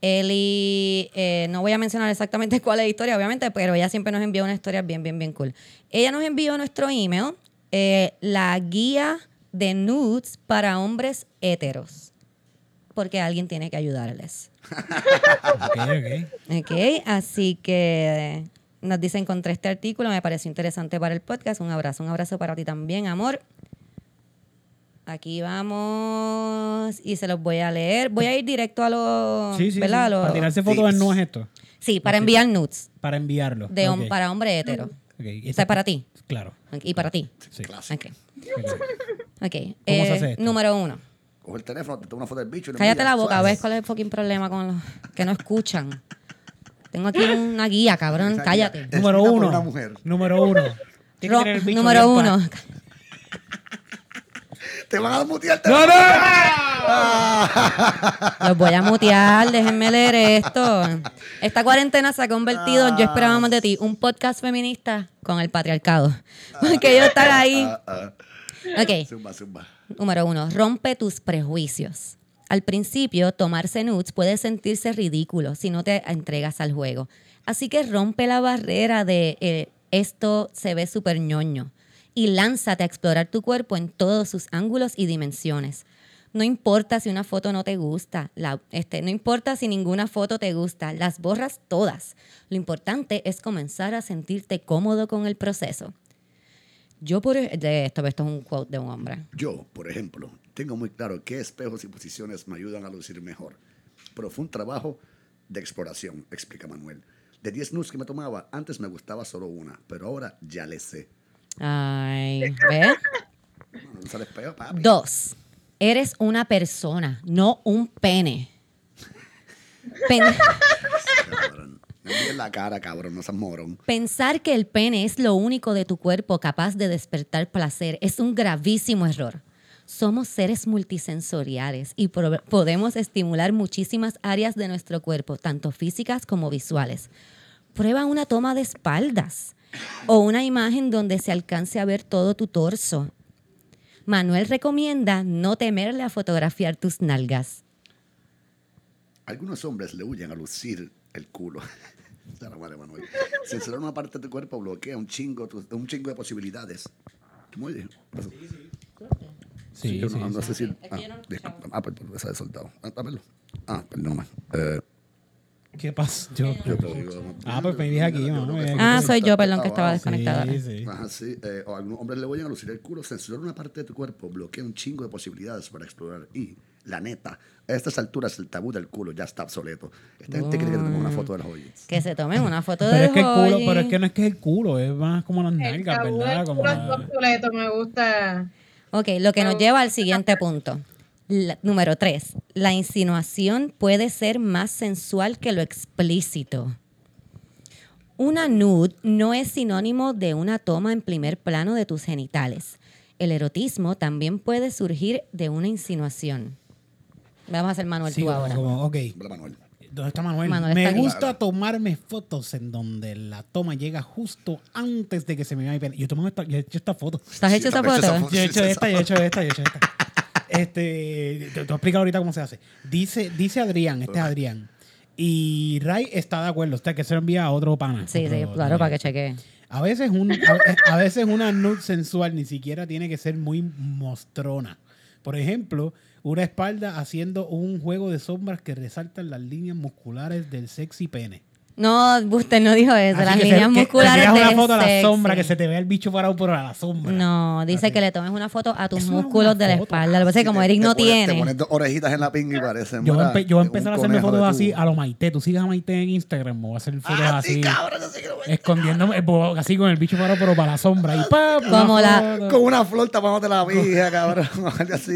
Eli, eh, no voy a mencionar exactamente *laughs* cuál es la historia, obviamente, pero ella siempre nos envía una historia bien, bien, bien cool. Ella nos envió a nuestro email eh, la guía de nudes para hombres heteros. Porque alguien tiene que ayudarles. Ok, ok. Ok, así que nos dice, encontré este artículo, me pareció interesante para el podcast. Un abrazo, un abrazo para ti también, amor. Aquí vamos y se los voy a leer. Voy a ir directo a los... Sí, sí, Para tirarse fotos tips. no es esto. Sí, para enviar nudes Para enviarlo. de hom- para hombre hetero. Ok, O sea, para ti. Claro. Y para ti. Sí. Clásico. Ok. Ok. ¿Cómo se Eh, hace esto? Número uno. Coge el teléfono, te toma una foto del bicho. y Cállate la boca. ¿ves cuál es el fucking problema con los que no escuchan? Tengo aquí una guía, cabrón, Esa cállate. guía. Número uno. una mujer. Número uno. *laughs* Tiene que Ro- tener el bicho número uno. *laughs* Te van a mutear. te ¡No, van no! a- Los voy a mutear, *laughs* déjenme leer esto. Esta cuarentena se ha convertido, en yo esperábamos de ti, un podcast feminista con el patriarcado. Porque ellos están ahí. Ok, Zumba, zumba. número uno, rompe tus prejuicios. Al principio, tomarse nudes puede sentirse ridículo si no te entregas al juego. Así que rompe la barrera de eh, esto se ve súper ñoño y lánzate a explorar tu cuerpo en todos sus ángulos y dimensiones. No importa si una foto no te gusta, la- este, no importa si ninguna foto te gusta, las borras todas. Lo importante es comenzar a sentirte cómodo con el proceso. Yo por ej- de esto, esto es un quote de un hombre. Yo, por ejemplo, tengo muy claro qué espejos y posiciones me ayudan a lucir mejor. Pero fue un trabajo de exploración, explica Manuel. De 10 nudes que me tomaba, antes me gustaba solo una, pero ahora ya le sé. Ay, *laughs* ¿ves? No usa el espejo, papi. Dos, eres una persona, no un pene. *laughs* Pen-. Me vi en la cara, cabrón, no seas morón. pensar que el pene es lo único de tu cuerpo capaz de despertar placer es un gravísimo error. Somos seres multisensoriales y podemos estimular muchísimas áreas de nuestro cuerpo, tanto físicas como visuales. Prueba una toma de espaldas o una imagen donde se alcance a ver todo tu torso. Manuel recomienda no temerle a fotografiar tus nalgas. Algunos hombres le huyen a lucir el culo. *laughs* Sea la madre, Manuel. Censurar una parte de tu cuerpo bloquea un chingo, un chingo de posibilidades. Muy bien. Pasó. Sí, sí, no, no sé si. Ah, no ah, pues pues, esa de soldado. Ah, a. Ah, perdón. Eh, ¿Qué pasa? Yo, yo te digo. Ah, pues me dije aquí, Yo dije que Ah, soy yo, perdón, que estaba abajo. desconectada. sí, sí. Ajá, sí. Eh, o algunos hombres le huyen a lucir el culo. Censurar una parte de tu cuerpo bloquea un chingo de posibilidades para explorar. Y, la neta, a estas alturas el tabú del culo ya está obsoleto. Esta gente quiere que te tome una foto de las joyas. Que se tomen una foto Pero de es que el culo, joyi. pero es que no es que es el culo, es más como las El nalgas, tabú ¿verdad? del Como culo es la- obsoleto, me gusta. Ok, lo que nos lleva al siguiente punto. La- número tres. La insinuación puede ser más sensual que lo explícito. Una nude no es sinónimo de una toma en primer plano de tus genitales. El erotismo también puede surgir de una insinuación. Vamos a hacer Manuel Sí, tú ahora. como, ok, Manuel. ¿dónde está Manuel? Manuel me está aquí. gusta tomarme fotos en donde la toma llega justo antes de que se me vaya mi pene. Yo, he tomado esta, yo he hecho esta foto. ¿Estás hecho Sí, esa hecho foto? Yo he hecho esta, yo he hecho esta, yo he hecho esta. Este, te, te voy a explicar ahorita cómo se hace. Dice, dice Adrián, este es Adrián. Y Ray está de acuerdo, o sea que se lo envía a otro pana. Sí, sí, Otro- claro, para que chequee. A veces, un, a, a veces una nude sensual ni siquiera tiene que ser muy mostrona. Por ejemplo, una espalda haciendo un juego de sombras que resaltan las líneas musculares del sexy pene. No, Buster no dijo eso. Así Las que se- líneas que le musculares tiras una de foto a la sexy. sombra, que se te vea el bicho parado por a la sombra. No, dice Así. que le tomes una foto a tus Eso no es músculos una de la foto. espalda. Lo que pasa es que como Eric no te pones- Te tiene. pones dos orejitas en la pinga y parecen. Yo, voy a ¿verdad? empe- yo voy a empezar a hacerme fotos así a lo Maite. Tú sigues a Maite en Instagram, voy a hacer fotos Ah, así. escondiéndome, eh, así con el bicho parado, pero para la sombra. Y una Como la- foto. Con una flor tapándote la vija, cabrón. *laughs* Algo así.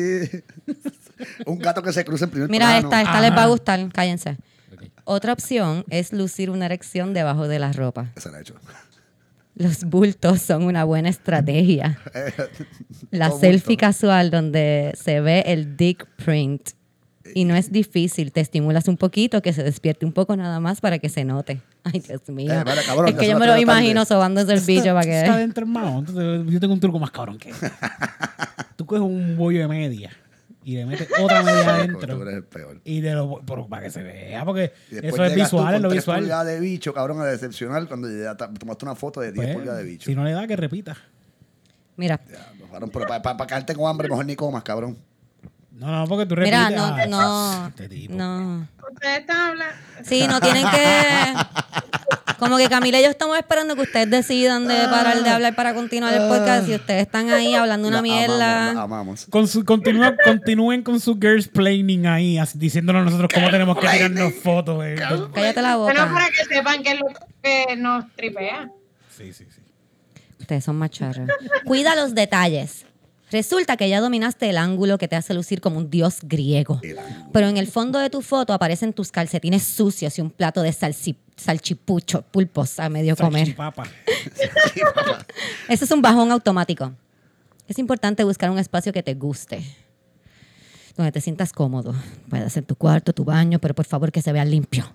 *laughs* Un gato que se cruza en primer Mira plano. esta, esta les va a Ajá. gustar. Cállense. Otra opción es lucir una erección debajo de la ropa. Esa la he hecho. Los bultos son una buena estrategia. *laughs* La selfie bulto. casual donde se ve el dick print. Y no es difícil, te estimulas un poquito, que se despierte un poco nada más para que se note. Ay, Dios mío. Eh, cabrón, es que yo me lo imagino sobándose el bicho para Está que... dentro, hermano. Entonces, yo tengo un truco más cabrón que *laughs* eso. Tú coges un bollo de media y le metes otra *laughs* media Tú adentro. eres el peor. Y de lo, pero para que se vea, porque eso es visual, es lo tres visual. pulgadas de bicho, cabrón, a decepcionar cuando tomaste una foto de 10 Pues, pulgadas de bicho. si no le da, que repita. Mira, Ya, pues, cabrón, pero para pa, pa caerte con hambre, mejor ni comas, cabrón. No, no, porque tú repites. mira, no, ah, no, *laughs* este tipo. no. Ustedes están hablando. Sí, no tienen que. Como que Camila y yo estamos esperando que ustedes decidan de parar de hablar para continuar el podcast. Y ustedes están ahí hablando una La amamos, mierda. la amamos. Con su, continúa, continúen con su girls planning ahí, así, diciéndonos nosotros cómo tenemos que tirarnos fotos. eh. Cállate la Bueno, boca. para que sepan que es lo que nos tripea. Sí, sí, sí. Ustedes son macharros. Cuida los detalles. Resulta que ya dominaste el ángulo que te hace lucir como un dios griego. Pero en el fondo de tu foto aparecen tus calcetines sucios y un plato de salsi- salchipucho, pulpos a medio comer. Salchipapa. Ese es un bajón automático. Es importante buscar un espacio que te guste, donde te sientas cómodo. Puede ser tu cuarto, tu baño, pero por favor que se vea limpio.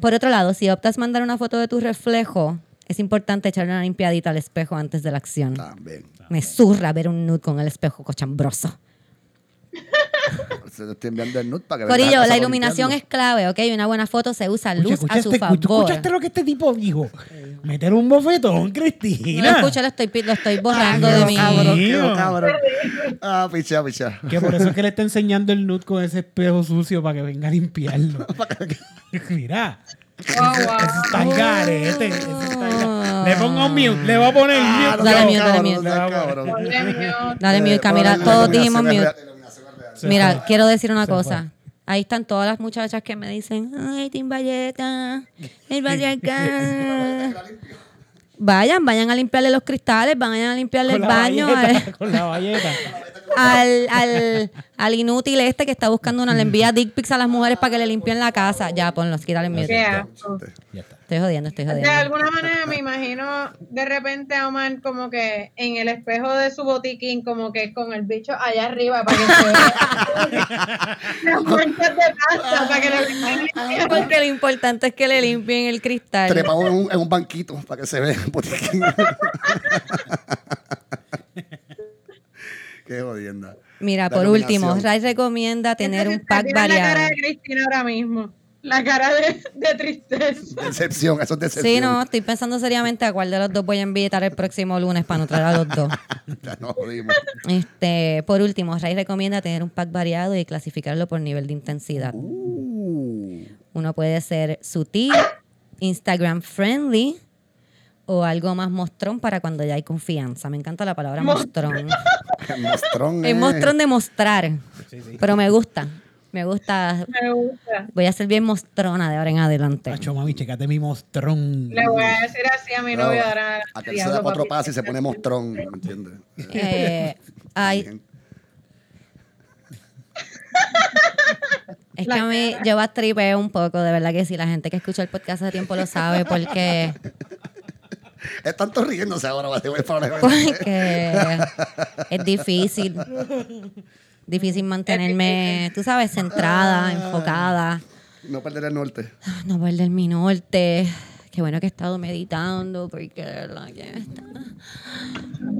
Por otro lado, si optas mandar una foto de tu reflejo, es importante echarle una limpiadita al espejo antes de la acción. También. Me zurra ver un nude con el espejo cochambroso. Se estoy enviando el nude para que Corillo, la iluminación es clave, ¿ok? Una buena foto se usa Escucha, luz a su favor. ¿tú escuchaste lo que este tipo dijo? Meter un bofetón, No Cristina. lo escucho, lo estoy, lo estoy borrando Ay, de no, mi... cabrón. Qué cabrón. Ah, picha, picha. Que por eso es que le está enseñando el nude con ese espejo sucio para que venga a limpiarlo. *laughs* Mira, Oh, wow. está garete, está al garete. Le pongo mute, le voy a poner Ah, mute. Dale mute, dale mute. Dale mute, Eh, Camila. Todos dijimos mute. Mira, quiero decir una cosa. Ahí están todas las muchachas que me dicen, ay, Tim Valleta, el acá. Vayan, vayan a limpiarle los cristales, vayan a limpiarle Con el baño valleta, al, con la valleta. Al, al- al inútil este que está buscando una, le envía dick pics a las mujeres para que le limpien la casa. Ya, ponlos, quítale asco. Ya está. Estoy jodiendo, estoy De jodiendo. alguna manera me imagino de repente a Omar como que en el espejo de su botiquín, como que con el bicho allá arriba para que se vea *laughs* las manchas de pasta para que le Porque lo importante es que le limpien el cristal. Trepado en un, en un banquito para que se vea el botiquín. *laughs* Qué jodienda. Mira, La por último. Ray recomienda tener un pack Miren la cara variado. de Cristina ahora mismo. La cara de, de tristeza. Decepción, eso es decepción. Sí, no, estoy pensando seriamente a cuál de los dos voy a invitar el próximo lunes para no traer a los dos. *laughs* Ya nos jodimos. Este, por último, Ray recomienda tener un pack variado y clasificarlo por nivel de intensidad. Uh, Uno puede ser sutil, Instagram friendly o algo más mostrón para cuando ya hay confianza. Me encanta la palabra mostrón. *laughs* mostrón. Es mostrón de mostrar, pero me gusta. Me gusta. Me gusta. Voy a ser bien mostrona de ahora en adelante. Macho, mami, checate mi mostrón. Le voy a decir así a mi novio ahora. Se diablo, da cuatro pasos y se pone mostrón, ¿me entiendes? *laughs* Eh, ay. Es que a mí yo bastripeo un poco, de verdad que sí. La gente que escucha el podcast hace tiempo lo sabe porque, *laughs* Es tanto riéndose ahora, vale, voy para porque es difícil. Difícil mantenerme, tú sabes, centrada, enfocada. No perder el norte. No perder mi norte. Qué bueno que he estado meditando porque que está-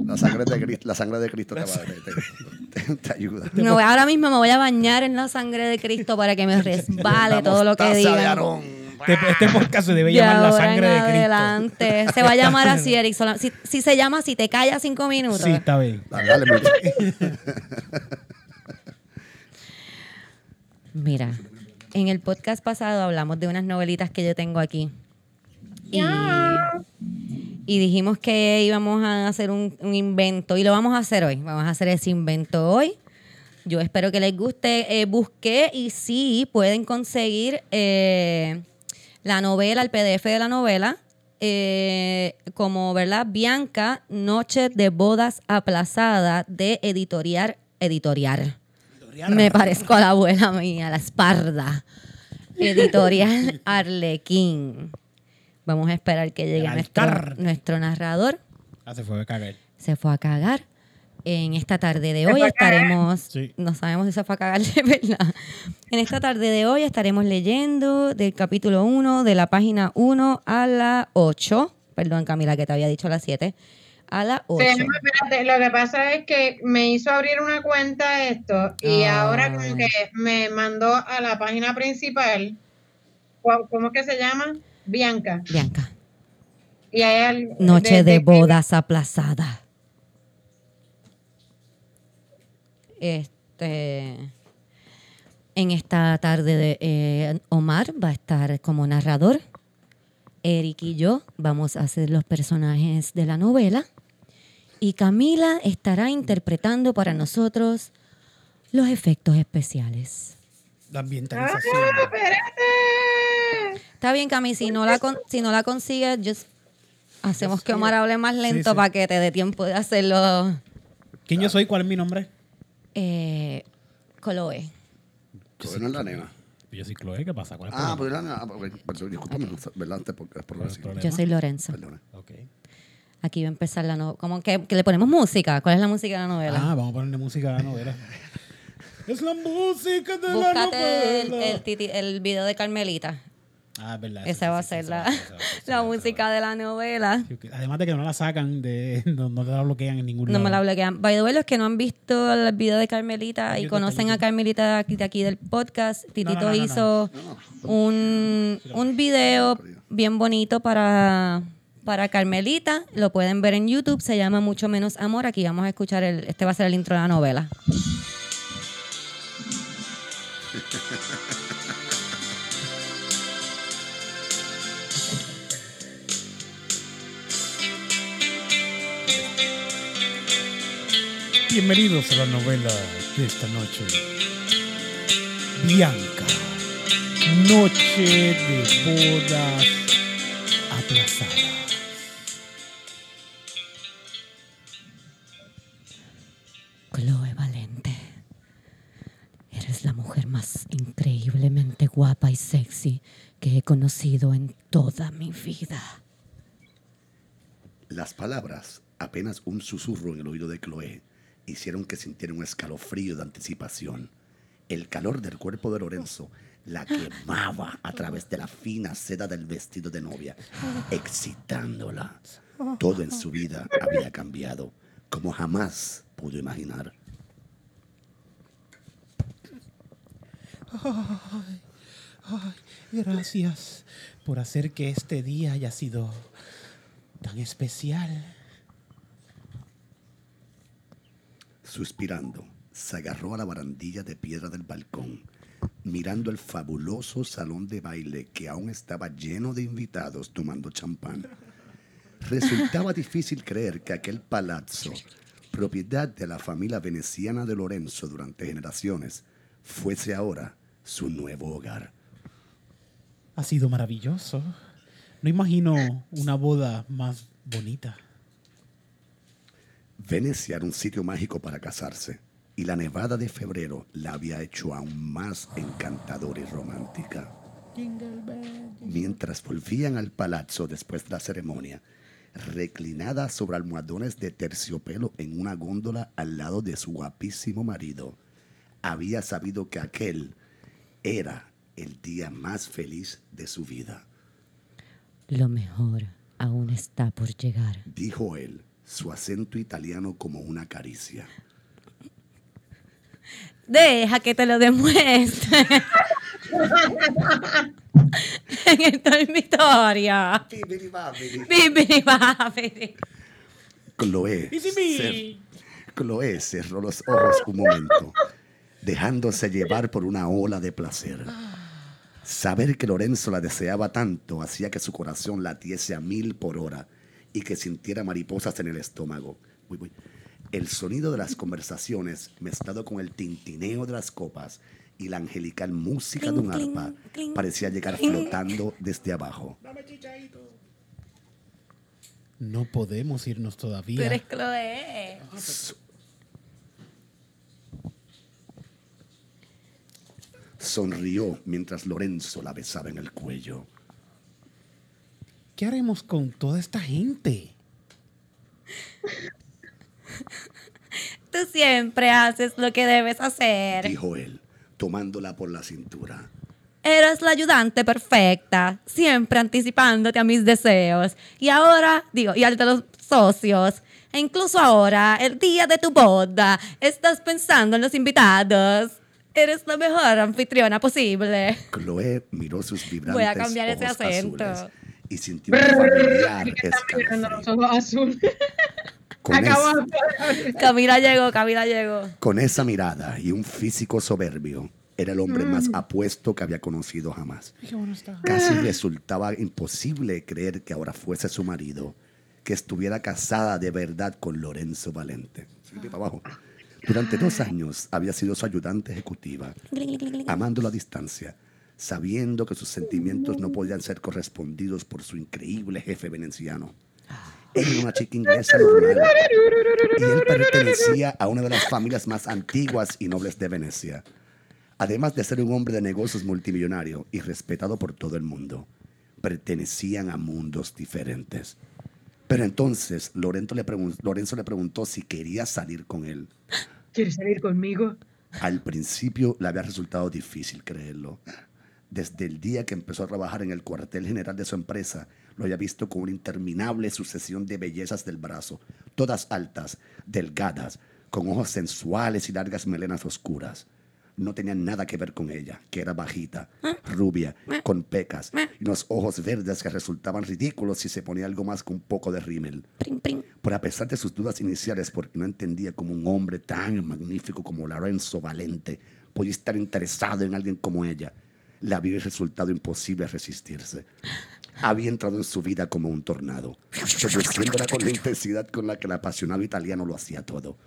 La sangre de Cristo, la sangre de Cristo te, va- te- te- te ayuda. Voy- ahora mismo me voy a bañar en la sangre de Cristo para que me *laughs* resbale todo lo que. Aarón. Este, este podcast se debe De llamar La ahora Sangre en de Cristo. adelante. Se va a llamar así, *laughs* Eric. Si, si se llama Si te callas cinco minutos. Sí, está bien. Dale, dale, mire. *laughs* Mira, en el podcast pasado hablamos de unas novelitas que yo tengo aquí. Y, y dijimos que íbamos a hacer un, un invento y lo vamos a hacer hoy. Vamos a hacer ese invento hoy. Yo espero que les guste. Eh, busqué y sí pueden conseguir eh, la novela, el PDF de la novela, eh, como, ¿verdad? Bianca, Noche de Bodas Aplazada de Editorial. Editorial. Me parezco a la abuela mía, la esparda. Editorial *laughs* Arlequín. Vamos a esperar que llegue nuestro, nuestro narrador. Ah, se fue a cagar. Se fue a cagar. En esta tarde de ¿Se hoy estaremos, Sí. no sabemos si se fue a cagar *laughs* de verdad. En esta tarde de hoy estaremos leyendo del capítulo 1, de la página 1 a la 8. Perdón, Camila, que te había dicho a las 7. A la 8. Se llama, espérate, lo que pasa es que me hizo abrir una cuenta esto y Ah. ahora como que me mandó a la página principal. ¿Cómo es que se llama? Bianca. Bianca. Y hay al- Noche de, de- bodas aplazada. Este. En esta tarde de eh, Omar va a estar como narrador. Eric y yo vamos a ser los personajes de la novela. Y Camila estará interpretando para nosotros los efectos especiales. La ¡Ah, ambientalización. espérate! Está bien, Cami, si no la, con- si no la consigues, just Hacemos que Omar hable más lento sí. para que te dé tiempo de hacerlo. ¿Quién yo soy? ¿Cuál es mi nombre? Eh, Chloe. Chloe no es la nena. Yo soy Chloe, ¿qué pasa? ¿Cuál es Ah, pues es la nena. Ah, ok, perdón, discúlpame, ¿verdad? Este es por ¿Cuál es así. el problema? Yo soy Lorenzo. Perdona. Ok. Aquí va a empezar la novela. ¿Cómo que, que le ponemos música? ¿Cuál es la música de la novela? Ah, vamos a ponerle música a la novela. *laughs* es la música de la Búscate el, novela. el, titi- el video de Carmelita. Ah, es verdad. Esa sí, va a ser sí, *laughs* la, la música de la novela. Sí. Además de que no la sacan, de, *laughs* no, no la bloquean en ningún No lado. me la bloquean. By the way, los que no han visto el video de Carmelita y conocen a. Carmelita de aquí, de aquí del podcast, Titito no, no, no. hizo Un, un video bien bonito para, para Carmelita. Lo pueden ver en YouTube. Se llama Mucho Menos Amor. Aquí vamos a escuchar el. Este va a ser el intro de la novela. *laughs* Bienvenidos a la novela de esta noche. Bianca. Noche de bodas aplazadas. Chloe Valente. Eres la mujer más increíblemente guapa y sexy que he conocido en toda mi vida. Las palabras, apenas un susurro en el oído de Chloe, hicieron que sintiera un escalofrío de anticipación. El calor del cuerpo de Lorenzo la quemaba a través de la fina seda del vestido de novia, excitándola. Todo en su vida había cambiado, como jamás pudo imaginar. Gracias por hacer que este día haya sido tan especial. Suspirando, se agarró a la barandilla de piedra del balcón, mirando el fabuloso salón de baile que aún estaba lleno de invitados tomando champán. Resultaba difícil creer que aquel palazzo, propiedad de la familia veneciana de Lorenzo durante generaciones, fuese ahora su nuevo hogar. Ha sido maravilloso. No imagino una boda más bonita. Venecia era un sitio mágico para casarse, y la nevada de febrero la había hecho aún más encantadora y romántica. Mientras volvían al palazzo después de la ceremonia, reclinada sobre almohadones de terciopelo en una góndola al lado de su guapísimo marido, había sabido que aquel era el día más feliz de su vida. Lo mejor aún está por llegar. Dijo él, su acento italiano como una caricia. Deja que te lo demuestre. *laughs* en el dormitorio. Chloe, Easy cer- Chloe cerró los ojos un momento, dejándose llevar por una ola de placer. Saber que Lorenzo la deseaba tanto hacía que su corazón latiese a mil por hora y que sintiera mariposas en el estómago. Uy, uy. El sonido de las conversaciones, mezclado con el tintineo de las copas y la angelical música de un arpa, parecía llegar flotando desde abajo. No podemos irnos todavía. eres Chloe. Sonrió mientras Lorenzo la besaba en el cuello. ¿Qué haremos con toda esta gente? Tú siempre haces lo que debes hacer. dijo él, tomándola por la cintura. Eres la ayudante perfecta, siempre anticipándote a mis deseos. Y ahora, digo, y al de los socios. E incluso ahora, el día de tu boda, estás pensando en los invitados. Eres la mejor anfitriona posible. Chloe miró sus vibrantes Voy a cambiar ese ojos acento. azules y sintió un familiar *laughs* que está mirando los escalofrío. ojos azules. Con, Acabo es- de poder abrir. Camila llegó, Camila llegó. con esa mirada y un físico soberbio, era el hombre más apuesto que había conocido jamás. Casi resultaba imposible creer que ahora fuese su marido, que estuviera casada de verdad con Lorenzo Valente. Sigue para abajo. Durante dos años había sido su ayudante ejecutiva, amándolo a distancia, sabiendo que sus sentimientos no podían ser correspondidos por su increíble jefe veneciano. Ella era una chica inglesa normal. Y él pertenecía a una de las familias más antiguas y nobles de Venecia. Además de ser un hombre de negocios multimillonario y respetado por todo el mundo, pertenecían a mundos diferentes. Pero entonces Lorenzo le, Lorenzo le preguntó si quería salir con él. ¿Quieres salir conmigo? Al principio le había resultado difícil creerlo. Desde el día que empezó a trabajar en el cuartel general de su empresa, lo había visto con una interminable sucesión de bellezas del brazo, todas altas, delgadas, con ojos sensuales y largas melenas oscuras. No tenían nada que ver con ella, que era bajita, rubia, con pecas y unos ojos verdes que resultaban ridículos si se ponía algo más que un poco de rímel. Pero a pesar de sus dudas iniciales, porque no entendía cómo un hombre tan magnífico como Lorenzo Valente podía estar interesado en alguien como ella, le había resultado imposible resistirse. Había entrado en su vida como un tornado, seduciéndola con la intensidad con la que el apasionado italiano lo hacía todo.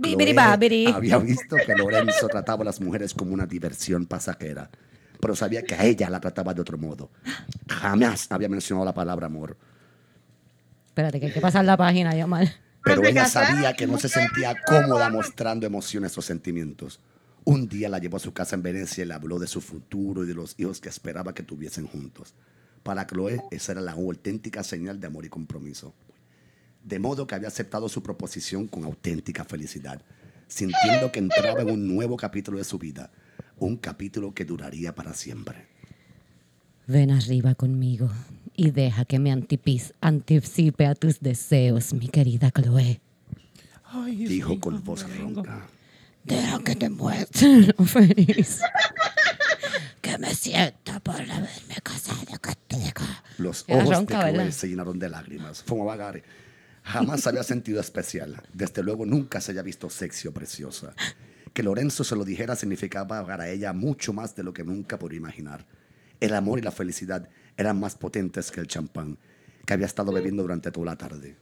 Chloe había visto que Lorenzo trataba a las mujeres como una diversión pasajera, pero sabía que a ella la trataba de otro modo. Jamás había mencionado la palabra amor. Espérate, que hay que pasar la página ya mal. Pero ella sabía que no se sentía cómoda mostrando emociones o sentimientos. Un día la llevó a su casa en Venecia y le habló de su futuro y de los hijos que esperaba que tuviesen juntos. Para Chloe, esa era la auténtica señal de amor y compromiso. De modo que había aceptado su proposición con auténtica felicidad, sintiendo que entraba en un nuevo capítulo de su vida, un capítulo que duraría para siempre. Ven arriba conmigo y deja que me antipis- anticipe a tus deseos, mi querida Chloe. Ay, Dijo con voz vengo. ronca. Deja que te muestre lo *laughs* feliz que me siento por haberme casado contigo. Los Era ojos ronca, de Chloe se llenaron de lágrimas. Fumaba Gary. Jamás había sentido especial. Desde luego nunca se había visto sexy o preciosa. Que Lorenzo se lo dijera significaba para ella mucho más de lo que nunca podía imaginar. El amor y la felicidad eran más potentes que el champán que había estado bebiendo durante toda la tarde.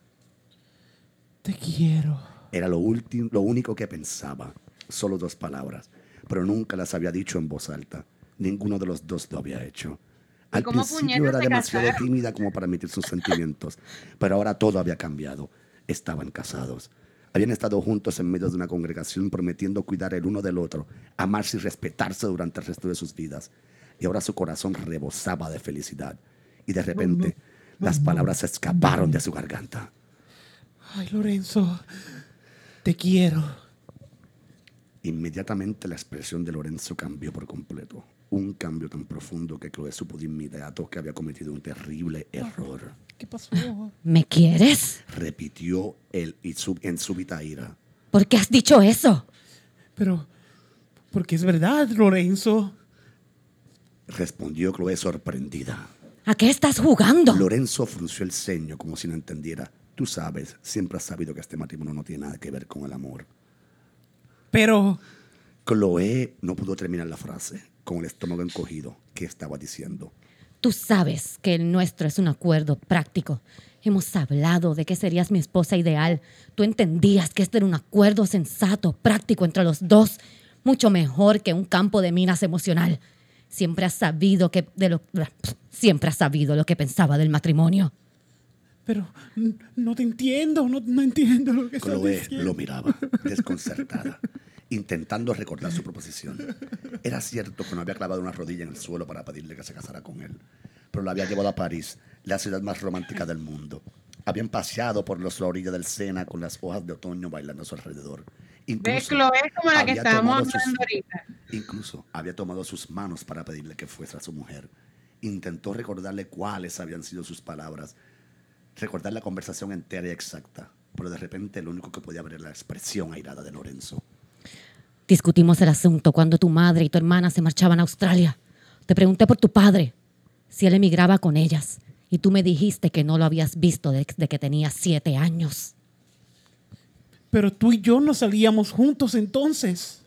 Te quiero. Era lo, último, lo único que pensaba. Solo dos palabras. Pero nunca las había dicho en voz alta. Ninguno de los dos lo había hecho. ¿Y Al cómo principio era demasiado casaron? tímida como para emitir sus sentimientos. Pero ahora todo había cambiado. Estaban casados. Habían estado juntos en medio de una congregación prometiendo cuidar el uno del otro, amarse y respetarse durante el resto de sus vidas. Y ahora su corazón rebosaba de felicidad. Y de repente las palabras se escaparon de su garganta. Ay, Lorenzo. Te quiero. Inmediatamente la expresión de Lorenzo cambió por completo. Un cambio tan profundo que Chloe supo de inmediato que había cometido un terrible error. ¿Qué pasó? ¿Me quieres? Repitió él en súbita ira. ¿Por qué has dicho eso? Pero, porque es verdad, Lorenzo. Respondió Chloe sorprendida. ¿A qué estás jugando? Lorenzo frunció el ceño como si no entendiera. Tú sabes, siempre has sabido que este matrimonio no tiene nada que ver con el amor. Pero, Chloe no pudo terminar la frase, con el estómago encogido. ¿Qué estaba diciendo? Tú sabes que el nuestro es un acuerdo práctico. Hemos hablado de que serías mi esposa ideal. Tú entendías que este era un acuerdo sensato, práctico entre los dos, mucho mejor que un campo de minas emocional. Siempre has sabido que de lo siempre has sabido lo que pensaba del matrimonio. Pero no te entiendo, no, no entiendo lo que estás Chloe diciendo. lo miraba, desconcertada, intentando recordar su proposición. Era cierto que no había clavado una rodilla en el suelo para pedirle que se casara con él, pero lo había llevado a París, la ciudad más romántica del mundo. Habían paseado por los la orilla del Sena con las hojas de otoño bailando a su alrededor. ¿Ves, Incluso Chloe? Como la que había estábamos tomado sus- hablando ahorita. Incluso había tomado sus manos para pedirle que fuese a su mujer. Intentó recordarle cuáles habían sido sus palabras, recordar la conversación entera y exacta, pero de repente lo único que podía ver era la expresión airada de Lorenzo. Discutimos el asunto cuando tu madre y tu hermana se marchaban a Australia. Te pregunté por tu padre, si él emigraba con ellas, y tú me dijiste que no lo habías visto desde que tenía siete años. Pero tú y yo no salíamos juntos entonces.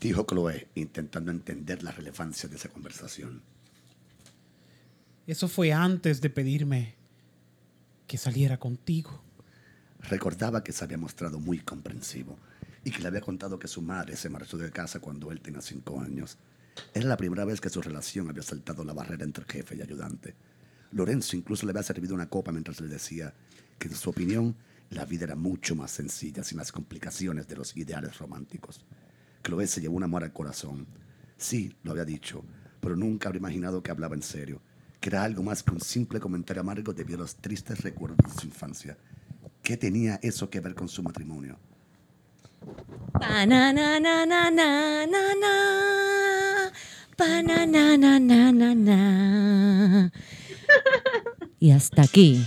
Dijo Chloe, intentando entender la relevancia de esa conversación. Eso fue antes de pedirme que saliera contigo. Recordaba que se había mostrado muy comprensivo y que le había contado que su madre se marchó de casa cuando él tenía cinco años. Era la primera vez que su relación había saltado la barrera entre jefe y ayudante. Lorenzo incluso le había servido una copa mientras le decía que, en su opinión, la vida era mucho más sencilla, sin las complicaciones de los ideales románticos. Chloe se llevó un amor al corazón. Sí, lo había dicho, pero nunca habría imaginado que hablaba en serio, que era algo más que un simple comentario amargo debido a los tristes recuerdos de su infancia. ¿Qué tenía eso que ver con su matrimonio? Y hasta aquí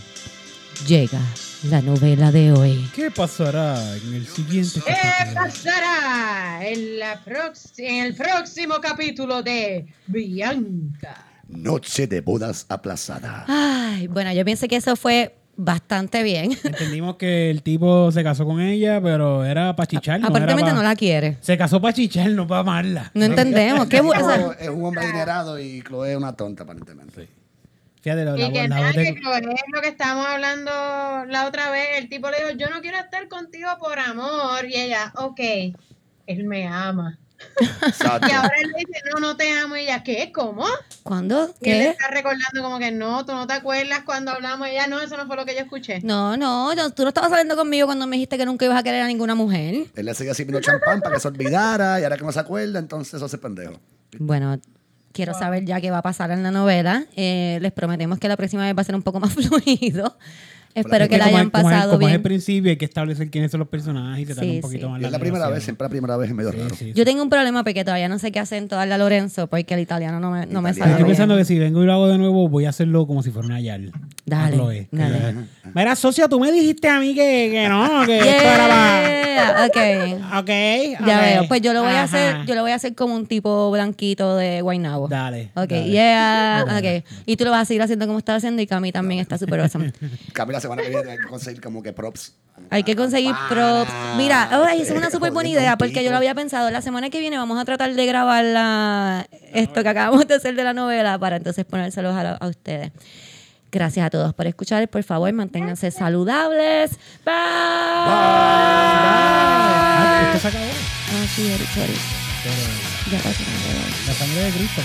llega la novela de hoy. ¿Qué pasará en el siguiente ¿Qué capítulo? pasará en, la prox- en el próximo capítulo de Bianca? Noche de bodas aplazada. Ay, bueno, yo pienso que eso fue bastante bien. *laughs* Entendimos que el tipo se casó con ella, pero era para chichar. no era Aparentemente pa- no la quiere. Se casó para chichar, no para amarla. No entendemos. ¿Qué es un hombre adinerado y Chloe es una tonta, aparentemente. Fíjate, la, Y la- que la nada, que Chloe es lo que estábamos hablando la otra vez. El tipo le dijo, yo no quiero estar contigo por amor. Y ella, ok, él me ama. Exacto. Y ahora él le dice, no, no te amo. Y ella, ¿qué? ¿Cómo? ¿Cuándo? Y él ¿Qué? está recordando como que no, tú no te acuerdas cuando hablamos. Y ella, no, eso no fue lo que yo escuché. No, no, no, tú no estabas saliendo conmigo cuando me dijiste que nunca ibas a querer a ninguna mujer. Él le seguía sirviendo champán para que se olvidara y ahora que no se acuerda, entonces eso hace pendejo. Bueno, quiero saber ya qué va a pasar en la novela. Eh, les prometemos que la próxima vez va a ser un poco más *laughs* fluido. Espero Es que la hayan como es- pasado como es el bien. principio, hay que establecer quiénes son los personajes y tarda Sí, un poquito sí. más Y es la primera vez, siempre la primera vez es medio raro. Sí, sí. Yo tengo un problema porque todavía no sé qué acento darle a Lorenzo porque el italiano no me, no me sale Estoy bien. pensando que si vengo y lo hago de nuevo, voy a hacerlo como si fuera una Yal. Dale, A Chloe. dale. Mira, socio, tú me dijiste a mí que, que no, que esto era para... Yeah, ok. Ok. Ya veo. Pues yo lo voy a hacer, yo lo voy a hacer como un tipo blanquito de Guaynabo. Dale. Ok, dale. yeah, ok. Y tú lo vas a seguir haciendo como estás haciendo y Cami también está súper awesome. *laughs* Cambia la semana que viene hay que conseguir como que props. Hay que conseguir Ah, props. Mira, ay, esa es una *laughs* súper buena idea porque yo lo había pensado. La semana que viene vamos a tratar de grabar la, esto que acabamos de hacer de la novela para entonces ponérselos a, a ustedes. Gracias a todos por escuchar. Por favor, manténganse saludables. Bye. Ah. Ah, sí, sorry, sorry. Pero Ya pasó. la sangre de Cristo.